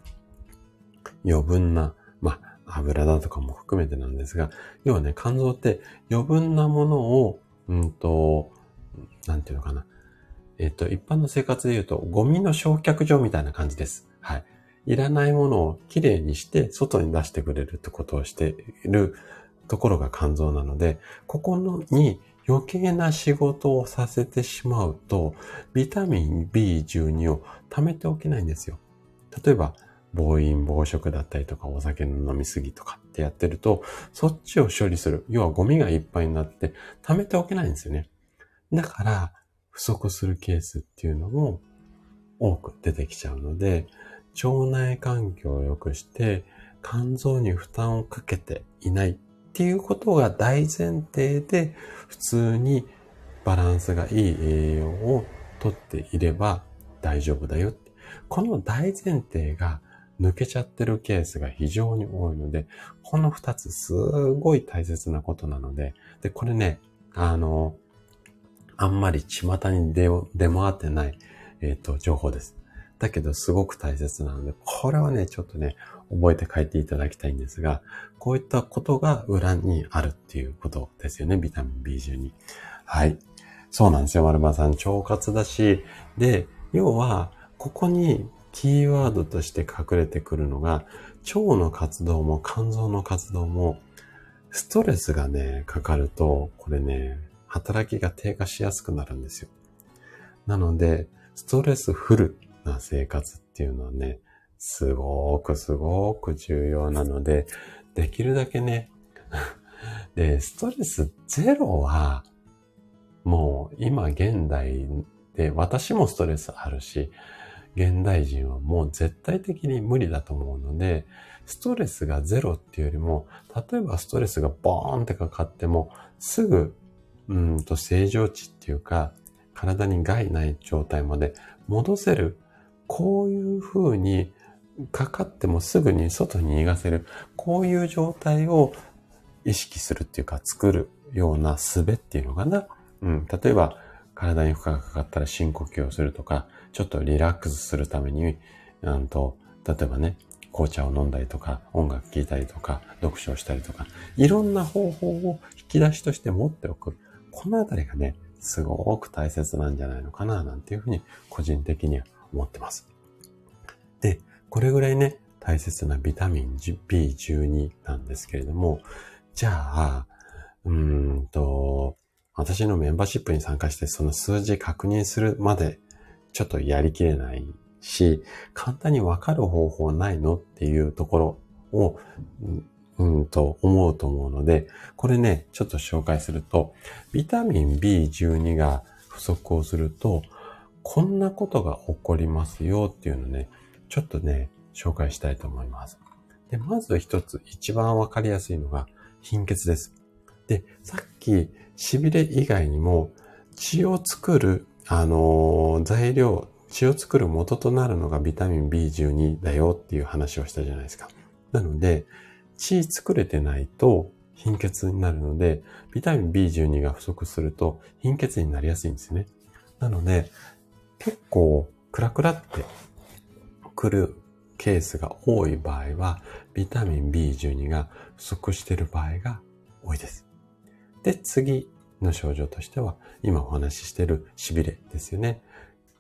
余分な、まあ、油だとかも含めてなんですが、要はね、肝臓って余分なものを、うんと、なんていうのかな。えっと、一般の生活で言うと、ゴミの焼却場みたいな感じです。はい。いらないものをきれいにして外に出してくれるってことをしているところが肝臓なので、ここのに余計な仕事をさせてしまうと、ビタミン B12 を貯めておけないんですよ。例えば、暴飲暴食だったりとか、お酒の飲みすぎとかってやってると、そっちを処理する。要はゴミがいっぱいになって、貯めておけないんですよね。だから、不足するケースっていうのも多く出てきちゃうので、腸内環境を良くして、肝臓に負担をかけていないっていうことが大前提で、普通にバランスがいい栄養をとっていれば大丈夫だよ。この大前提が抜けちゃってるケースが非常に多いので、この二つすごい大切なことなので、で、これね、あの、あんまり巷に出回ってない、えっ、ー、と、情報です。だけどすごく大切なので、これはね、ちょっとね、覚えて帰っていただきたいんですが、こういったことが裏にあるっていうことですよね、ビタミン B12。はい。そうなんですよ、丸間さん。腸活だし、で、要は、ここにキーワードとして隠れてくるのが、腸の活動も肝臓の活動も、ストレスがね、かかると、これね、働きが低下しやすくなるんですよ。なので、ストレスフルな生活っていうのはね、すごくすごく重要なので、できるだけね、*laughs* で、ストレスゼロは、もう今現代で私もストレスあるし、現代人はもう絶対的に無理だと思うので、ストレスがゼロっていうよりも、例えばストレスがボーンってかかっても、すぐ、うんと正常値っていうか、体に害ない状態まで戻せる。こういう風にかかってもすぐに外に逃がせる。こういう状態を意識するっていうか作るような術っていうのかな。うん。例えば、体に負荷がかかったら深呼吸をするとか、ちょっとリラックスするために、うんと、例えばね、紅茶を飲んだりとか、音楽聴いたりとか、読書をしたりとか、いろんな方法を引き出しとして持っておく。このあたりがね、すごく大切なんじゃないのかな、なんていうふうに個人的には思ってます。で、これぐらいね、大切なビタミン B12 なんですけれども、じゃあ、うーんと、私のメンバーシップに参加してその数字確認するまでちょっとやりきれないし、簡単にわかる方法ないのっていうところを、うんと思うと思うので、これね、ちょっと紹介すると、ビタミン B12 が不足をすると、こんなことが起こりますよっていうのね、ちょっとね、紹介したいと思います。で、まず一つ、一番わかりやすいのが貧血です。で、さっき、痺れ以外にも、血を作る、あのー、材料、血を作る元となるのがビタミン B12 だよっていう話をしたじゃないですか。なので、血作れてないと貧血になるので、ビタミン B12 が不足すると貧血になりやすいんですね。なので、結構クラクラって来るケースが多い場合は、ビタミン B12 が不足している場合が多いです。で、次の症状としては、今お話ししている痺れですよね。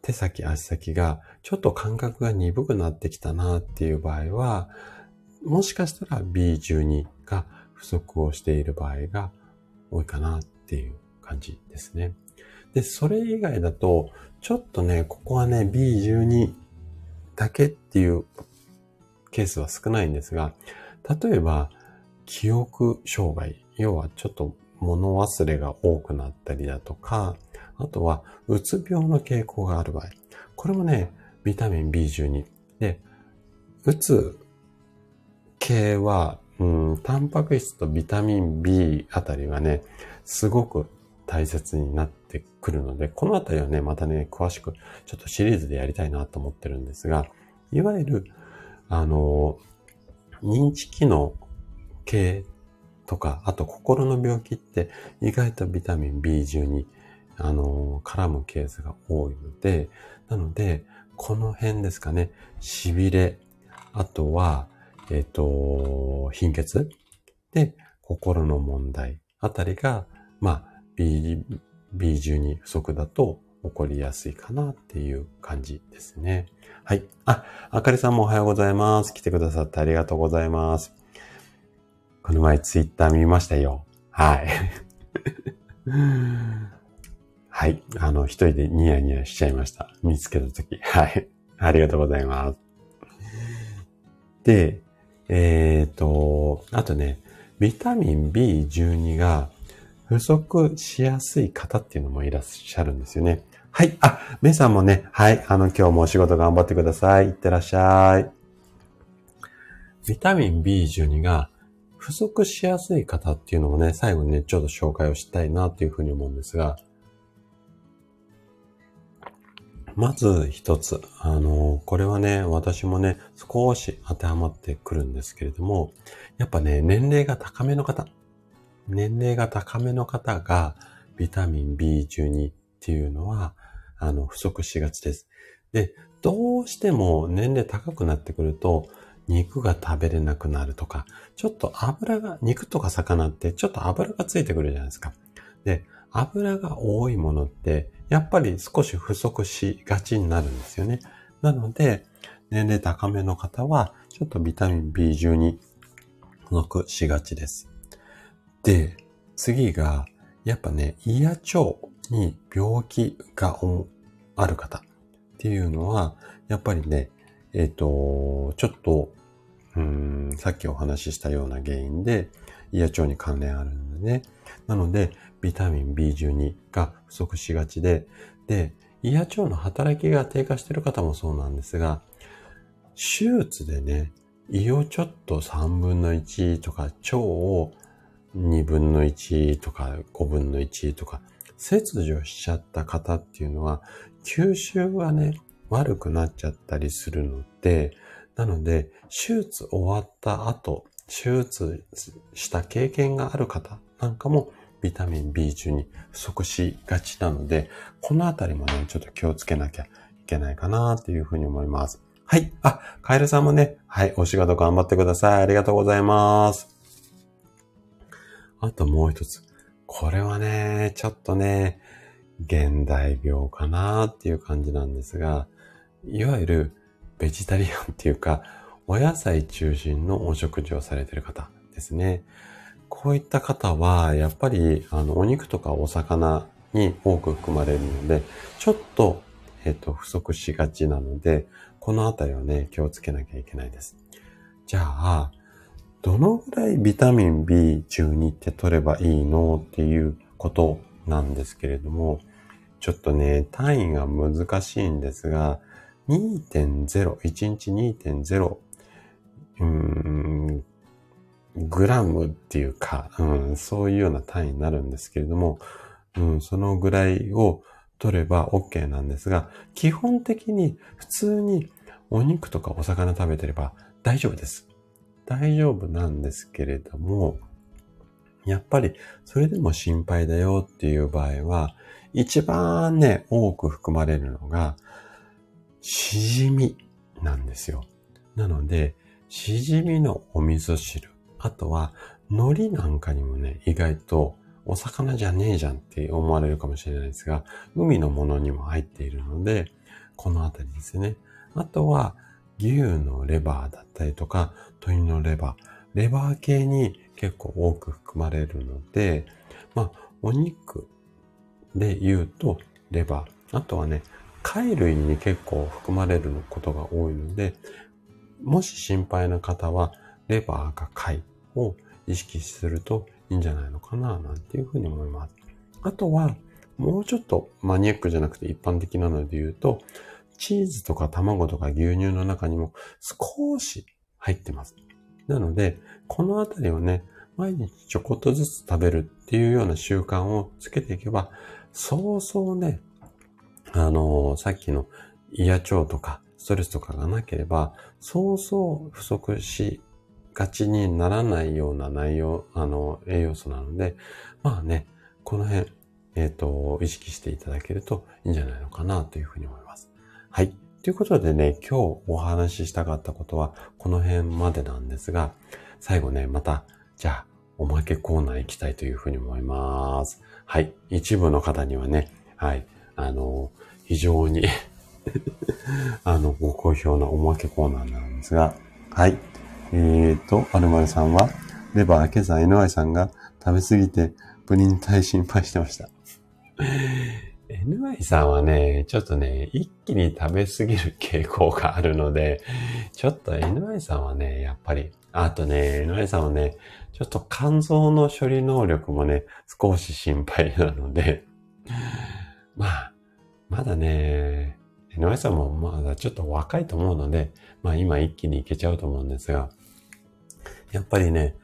手先、足先がちょっと感覚が鈍くなってきたなっていう場合は、もしかしたら B12 が不足をしている場合が多いかなっていう感じですね。で、それ以外だと、ちょっとね、ここはね、B12 だけっていうケースは少ないんですが、例えば、記憶障害、要はちょっと物忘れが多くなったりだとか、あとは、うつ病の傾向がある場合。これもね、ビタミン B12。で、うつ系は、うん、タンパク質とビタミン B あたりはね、すごく大切になってくるので、このあたりはね、またね、詳しく、ちょっとシリーズでやりたいなと思ってるんですが、いわゆる、あの、認知機能系とか、あと心の病気って意外とビタミン B12、あの、絡むケースが多いので、なので、この辺ですかね、痺れ、あとは、えっ、ー、と、貧血で、心の問題あたりが、まあ、B、B12 不足だと起こりやすいかなっていう感じですね。はい。あ、あかりさんもおはようございます。来てくださってありがとうございます。この前ツイッター見ましたよ。はい。はい。あの、一人でニヤニヤしちゃいました。見つけたとき。はい。ありがとうございます。で、えっ、ー、と、あとね、ビタミン B12 が不足しやすい方っていうのもいらっしゃるんですよね。はい。あ、メイさんもね、はい。あの、今日もお仕事頑張ってください。いってらっしゃい。ビタミン B12 が不足しやすい方っていうのもね、最後にね、ちょっと紹介をしたいなっていうふうに思うんですが、まず一つ、あの、これはね、私もね、少し当てはまってくるんですけれども、やっぱね、年齢が高めの方、年齢が高めの方が、ビタミン B12 っていうのは、あの、不足しがちです。で、どうしても年齢高くなってくると、肉が食べれなくなるとか、ちょっと油が、肉とか魚ってちょっと油がついてくるじゃないですか。で、油が多いものって、やっぱり少し不足しがちになるんですよね。なので、年齢高めの方は、ちょっとビタミン B12 不足しがちです。で、次が、やっぱね、胃や腸に病気がある方っていうのは、やっぱりね、えっ、ー、と、ちょっと、うん、さっきお話ししたような原因で、胃や腸に関連あるんでね。なので、ビタミン B12 が不足しがちで、で、胃や腸の働きが低下している方もそうなんですが、手術でね、胃をちょっと3分の1とか、腸を2分の1とか5分の1とか、切除しちゃった方っていうのは、吸収がね、悪くなっちゃったりするので、なので、手術終わった後、手術した経験がある方なんかもビタミン B12 不足しがちなので、このあたりもね、ちょっと気をつけなきゃいけないかなっていうふうに思います。はい。あ、カエルさんもね、はい、お仕事頑張ってください。ありがとうございます。あともう一つ。これはね、ちょっとね、現代病かなっていう感じなんですが、いわゆるベジタリアンっていうか、お野菜中心のお食事をされている方ですね。こういった方は、やっぱり、あの、お肉とかお魚に多く含まれるので、ちょっと、えっ、と、不足しがちなので、このあたりはね、気をつけなきゃいけないです。じゃあ、どのぐらいビタミン B12 って取ればいいのっていうことなんですけれども、ちょっとね、単位が難しいんですが、2.0、1日2.0、うーん、グラムっていうか、うん、そういうような単位になるんですけれども、うん、そのぐらいを取れば OK なんですが、基本的に普通にお肉とかお魚食べてれば大丈夫です。大丈夫なんですけれども、やっぱりそれでも心配だよっていう場合は、一番ね、多く含まれるのが、しじみなんですよ。なので、しじみのお味噌汁、あとは海苔なんかにもね、意外とお魚じゃねえじゃんって思われるかもしれないですが、海のものにも入っているので、このあたりですね。あとは、牛のレバーだったりとか、鶏のレバー、レバー系に結構多く含まれるので、まあ、お肉で言うと、レバー。あとはね、貝類に結構含まれることが多いので、もし心配な方は、レバーか貝を意識するといいんじゃないのかな、なんていうふうに思います。あとは、もうちょっとマニアックじゃなくて一般的なので言うと、チーズとか卵とか牛乳の中にも少し入ってます。なので、このあたりをね、毎日ちょこっとずつ食べるっていうような習慣をつけていけば、そうそうね、あの、さっきの胃や腸とかストレスとかがなければ、そうそう不足しがちにならないような内容、あの、栄養素なので、まあね、この辺、えっ、ー、と、意識していただけるといいんじゃないのかなというふうに思います。はい。ということでね、今日お話ししたかったことはこの辺までなんですが、最後ね、また、じゃあ、おまけコーナー行きたいというふうに思います。はい。一部の方にはね、はい。あの、非常に *laughs* あの、ご好評なおまけコーナーなんですが、はい。えーと、アルマルさんは、レバー、今朝 NY さんが食べ過ぎて、プリン体心配してました。NY さんはね、ちょっとね、一気に食べ過ぎる傾向があるので、ちょっと NY さんはね、やっぱり、あとね、NY さんはね、ちょっと肝臓の処理能力もね、少し心配なので、まあ、まだね、NY さんもまだちょっと若いと思うので、まあ今一気にいけちゃうと思うんですが、やっぱりね、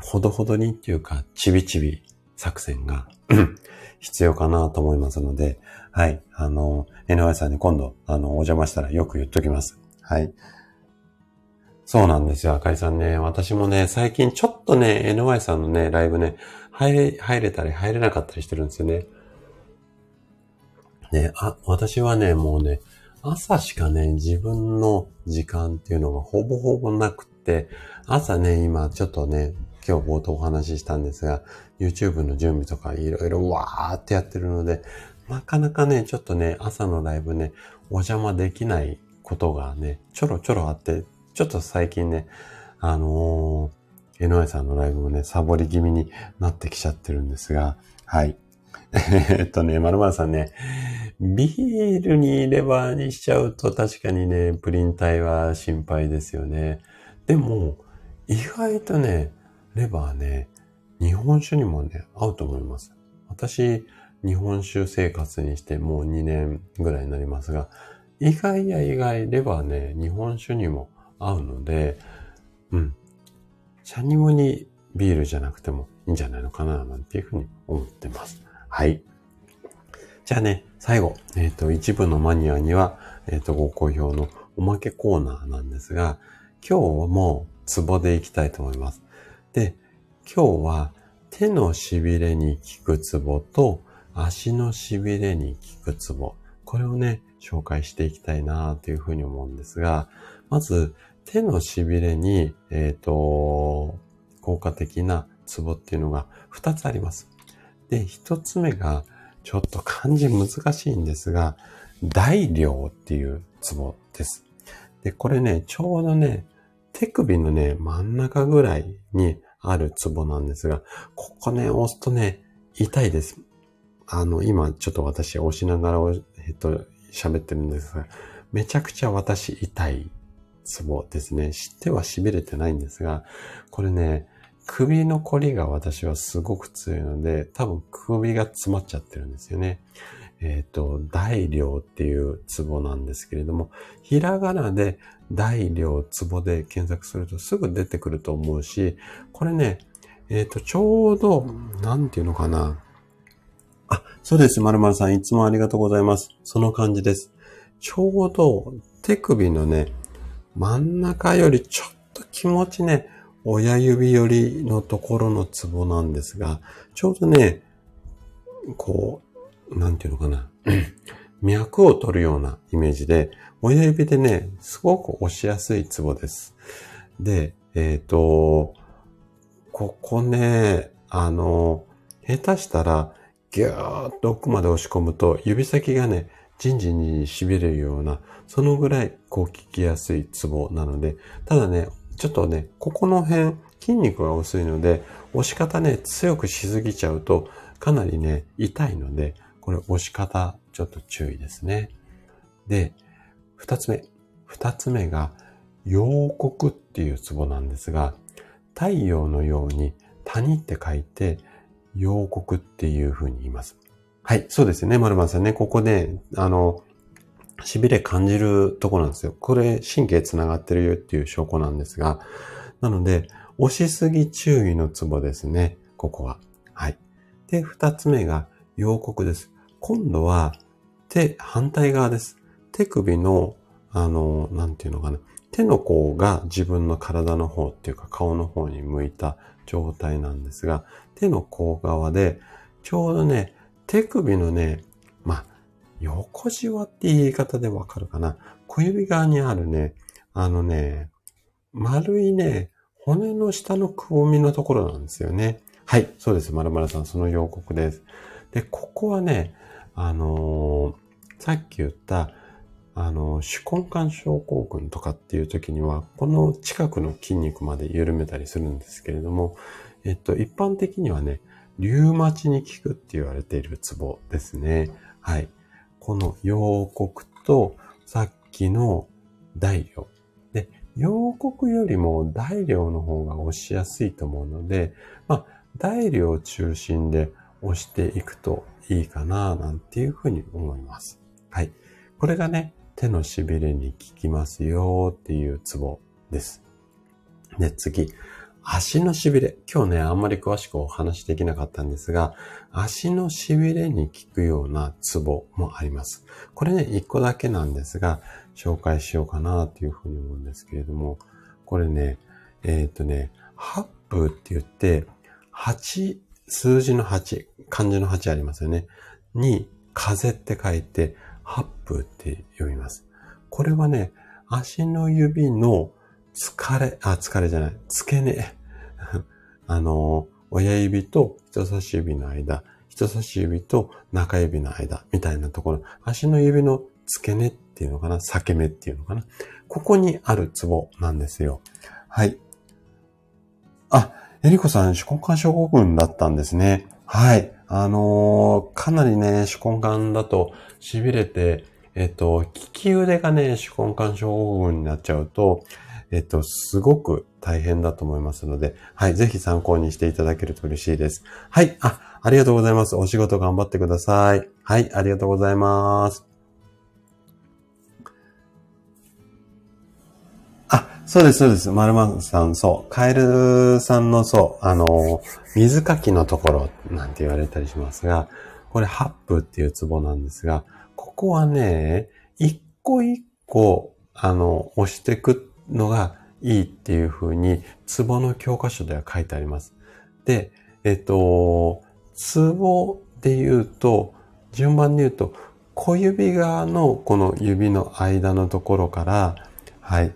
ほどほどにっていうか、ちびちび作戦が *clears throat* 必要かなと思いますので、はい。あの、NY さんに今度、あの、お邪魔したらよく言っときます。はい。そうなんですよ、赤井さんね。私もね、最近ちょっとね、NY さんのね、ライブね、入れ、入れたり入れなかったりしてるんですよね。ね、あ、私はね、もうね、朝しかね、自分の時間っていうのがほぼほぼなくって、朝ね、今ちょっとね、今日冒頭お話ししたんですが、YouTube の準備とかいろいろわーってやってるので、なかなかね、ちょっとね、朝のライブね、お邪魔できないことがね、ちょろちょろあって、ちょっと最近ね、あのー、NY さんのライブもね、サボり気味になってきちゃってるんですが、はい。えっとね、まるまるさんね、ビールにレバーにしちゃうと確かにね、プリン体は心配ですよね。でも、意外とね、レバーね、日本酒にもね、合うと思います。私、日本酒生活にしてもう2年ぐらいになりますが、意外や意外、レバーね、日本酒にも合うので、うん。シャニムにビールじゃなくてもいいんじゃないのかな、なんていうふうに思ってます。はい。じゃあね、最後、えっ、ー、と、一部のマニアには、えっ、ー、と、ご好評のおまけコーナーなんですが、今日もツボでいきたいと思います。で、今日は手の痺れに効くツボと足の痺れに効くツボ。これをね、紹介していきたいなというふうに思うんですが、まず手の痺れに、えっ、ー、と、効果的なツボっていうのが2つあります。で、1つ目が、ちょっと漢字難しいんですが、大量っていうツボです。で、これね、ちょうどね、手首のね、真ん中ぐらいにあるツボなんですが、ここね、押すとね、痛いです。あの、今ちょっと私押しながら、えっと、喋ってるんですが、めちゃくちゃ私痛いツボですね。知っては痺れてないんですが、これね、首の凝りが私はすごく強いので、多分首が詰まっちゃってるんですよね。えっ、ー、と、大量っていうツボなんですけれども、ひらがなで大量ツボで検索するとすぐ出てくると思うし、これね、えっ、ー、と、ちょうど、なんていうのかな。あ、そうです。まるまるさん、いつもありがとうございます。その感じです。ちょうど手首のね、真ん中よりちょっと気持ちね、親指寄りのところのツボなんですが、ちょうどね、こう、なんていうのかな。脈を取るようなイメージで、親指でね、すごく押しやすいツボです。で、えっ、ー、と、ここね、あの、下手したら、ぎゅーっと奥まで押し込むと、指先がね、じんじんに痺れるような、そのぐらい、こう、効きやすいツボなので、ただね、ちょっとね、ここの辺、筋肉が薄いので、押し方ね、強くしすぎちゃうと、かなりね、痛いので、これ押し方、ちょっと注意ですね。で、二つ目。二つ目が、陽刻っていうツボなんですが、太陽のように谷って書いて、陽刻っていう風に言います。はい、そうですよね、丸丸さんね。ここで、あの、痺れ感じるとこなんですよ。これ、神経つながってるよっていう証拠なんですが、なので、押しすぎ注意のツボですね。ここは。はい。で、二つ目が、陽刻です。今度は、手、反対側です。手首の、あの、なんていうのかな。手の甲が自分の体の方っていうか顔の方に向いた状態なんですが、手の甲側で、ちょうどね、手首のね、横じわって言い方でわかるかな？小指側にあるね、あのね、丸いね、骨の下のくぼみのところなんですよね。はい、そうです。まるまるさん、その陽刻です。で、ここはね、あのー、さっき言った、あの、手根管症候群とかっていう時には、この近くの筋肉まで緩めたりするんですけれども、えっと、一般的にはね、リュウマチに効くって言われているツボですね。はい。この陽刻と、さっきの大量。で、陽刻よりも大量の方が押しやすいと思うので、まあ、大量中心で押していくといいかな、なんていうふうに思います。はい。これがね、手の痺れに効きますよっていうツボです。で、次。足の痺れ。今日ね、あんまり詳しくお話しできなかったんですが、足の痺れに効くようなツボもあります。これね、一個だけなんですが、紹介しようかなというふうに思うんですけれども、これね、えっ、とね、ハップって言って、8、数字の8、漢字の8ありますよね。に、風って書いて、ハップって読みます。これはね、足の指の疲れ、あ、疲れじゃない、付け根。あの、親指と人差し指の間、人差し指と中指の間、みたいなところ、足の指の付け根っていうのかな、裂け目っていうのかな。ここにあるツボなんですよ。はい。あ、エリコさん、手根管症候群だったんですね。はい。あのー、かなりね、手根管だと痺れて、えっと、利き腕がね、手根管症候群になっちゃうと、えっと、すごく大変だと思いますので、はい、ぜひ参考にしていただけると嬉しいです。はい、あ、ありがとうございます。お仕事頑張ってください。はい、ありがとうございます。あそうです、そうです。まるまるさん、そう。カエルさんの、そう、あの、水かきのところなんて言われたりしますが、これ、ハップっていうツボなんですが、ここはね、一個一個、あの、押していくのがいいっていう風に、ツボの教科書では書いてあります。で、えっと、ツボで言うと、順番で言うと、小指側のこの指の間のところから、はい、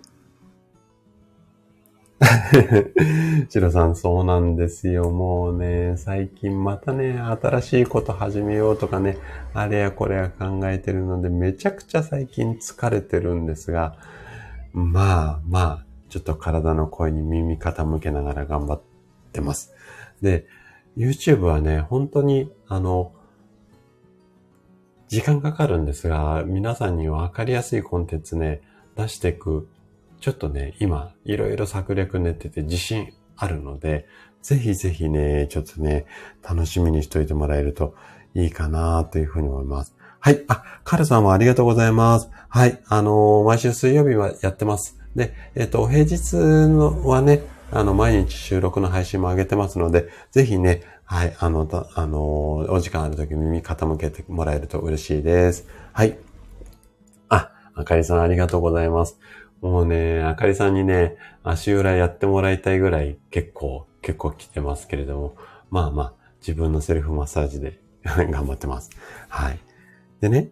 *laughs* シロさん、そうなんですよ。もうね、最近またね、新しいこと始めようとかね、あれやこれや考えてるので、めちゃくちゃ最近疲れてるんですが、まあまあ、ちょっと体の声に耳傾けながら頑張ってます。で、YouTube はね、本当に、あの、時間かかるんですが、皆さんにわかりやすいコンテンツね、出していくちょっとね、今、いろいろ策略練ってて自信あるので、ぜひぜひね、ちょっとね、楽しみにしといてもらえるといいかなというふうに思います。はい。あ、カルさんもありがとうございます。はい。あのー、毎週水曜日はやってます。で、えっ、ー、と、平日のはね、あの、毎日収録の配信も上げてますので、ぜひね、はい、あの、あの、お時間あるとき耳傾けてもらえると嬉しいです。はい。あ、あかりさんありがとうございます。もうね、あかりさんにね、足裏やってもらいたいぐらい結構、結構来てますけれども、まあまあ、自分のセルフマッサージで *laughs* 頑張ってます。はい。でね、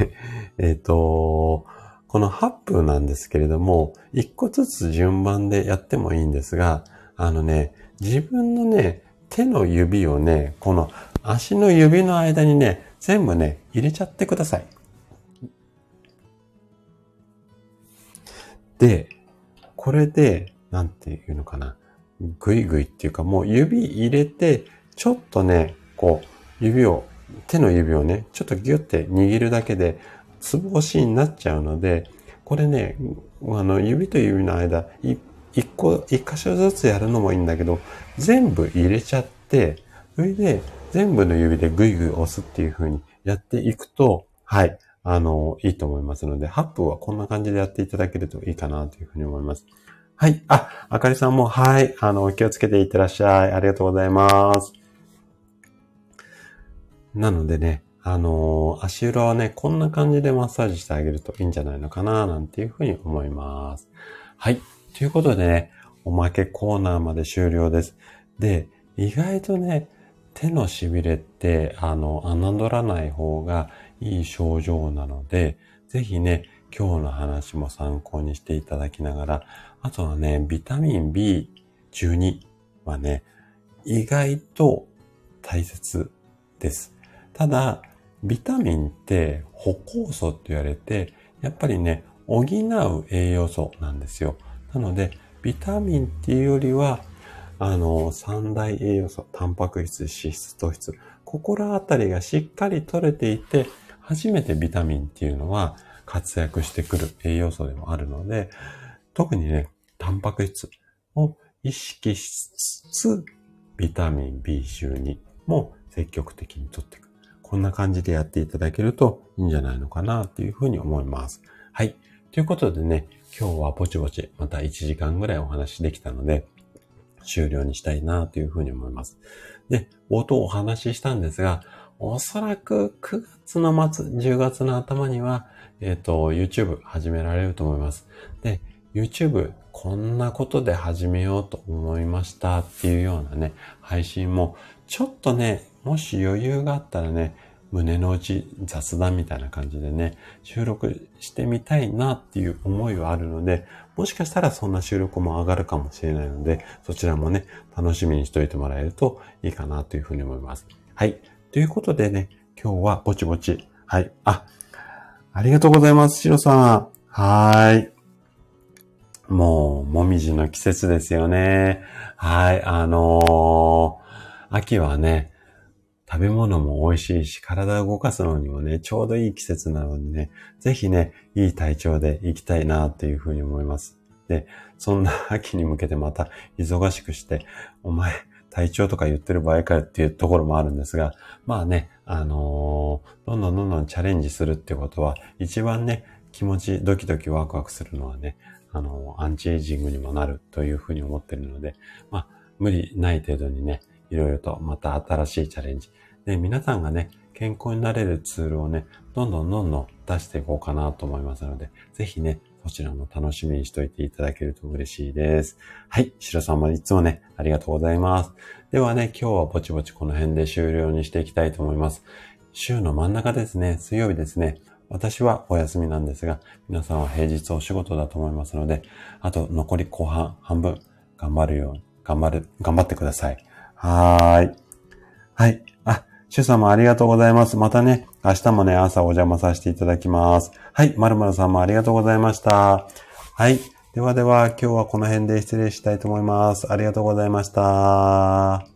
*laughs* えっと、この8分なんですけれども、1個ずつ順番でやってもいいんですが、あのね、自分のね、手の指をね、この足の指の間にね、全部ね、入れちゃってください。で、これで、なんていうのかな。ぐいぐいっていうか、もう指入れて、ちょっとね、こう、指を、手の指をね、ちょっとギュって握るだけで、つぼ押しになっちゃうので、これね、あの、指と指の間、一個、一箇所ずつやるのもいいんだけど、全部入れちゃって、それで全部の指でぐいぐい押すっていう風にやっていくと、はい、あの、いいと思いますので、8分はこんな感じでやっていただけるといいかなというふうに思います。はい。あ、あかりさんも、はい。あの、気をつけていってらっしゃい。ありがとうございます。なのでね、あのー、足裏はね、こんな感じでマッサージしてあげるといいんじゃないのかな、なんていうふうに思います。はい。ということでね、おまけコーナーまで終了です。で、意外とね、手の痺れって、あの、侮らない方がいい症状なので、ぜひね、今日の話も参考にしていただきながら、あとはね、ビタミン B12 はね、意外と大切です。ただ、ビタミンって歩行素って言われて、やっぱりね、補う栄養素なんですよ。なので、ビタミンっていうよりは、あの、三大栄養素、タンパク質、脂質、糖質、ここらあたりがしっかり取れていて、初めてビタミンっていうのは活躍してくる栄養素でもあるので、特にね、タンパク質を意識しつつ、ビタミン B12 も積極的に取っていく。こんな感じでやっていただけるといいんじゃないのかなっていうふうに思います。はい。ということでね、今日はぼちぼちまた1時間ぐらいお話しできたので、終了にしたいなというふうに思います。で、冒頭お話ししたんですが、おそらく9月の末、10月の頭には、えっ、ー、と、YouTube 始められると思います。で、YouTube こんなことで始めようと思いましたっていうようなね、配信もちょっとね、もし余裕があったらね、胸の内雑談みたいな感じでね、収録してみたいなっていう思いはあるので、もしかしたらそんな収録も上がるかもしれないので、そちらもね、楽しみにしといてもらえるといいかなというふうに思います。はい。ということでね、今日はぼちぼち。はい。あ、ありがとうございます、シロさん。はい。もう、もみじの季節ですよね。はい。あのー、秋はね、食べ物も美味しいし、体を動かすのにもね、ちょうどいい季節なのでね、ぜひね、いい体調で行きたいなっていうふうに思います。で、そんな秋に向けてまた忙しくして、お前、体調とか言ってる場合かよっていうところもあるんですが、まあね、あのー、どんどんどんどんチャレンジするってことは、一番ね、気持ちドキドキワクワクするのはね、あのー、アンチエイジングにもなるというふうに思ってるので、まあ、無理ない程度にね、いろいろとまた新しいチャレンジ、で、皆さんがね、健康になれるツールをね、どんどんどんどん出していこうかなと思いますので、ぜひね、そちらも楽しみにしといていただけると嬉しいです。はい。シロさんもいつもね、ありがとうございます。ではね、今日はぼちぼちこの辺で終了にしていきたいと思います。週の真ん中ですね、水曜日ですね。私はお休みなんですが、皆さんは平日お仕事だと思いますので、あと残り後半半分頑張るように、頑張る、頑張ってください。はーい。はい。あ、シュさんもありがとうございます。またね、明日もね、朝お邪魔させていただきます。はい、まるまるさんもありがとうございました。はい。ではでは、今日はこの辺で失礼したいと思います。ありがとうございました。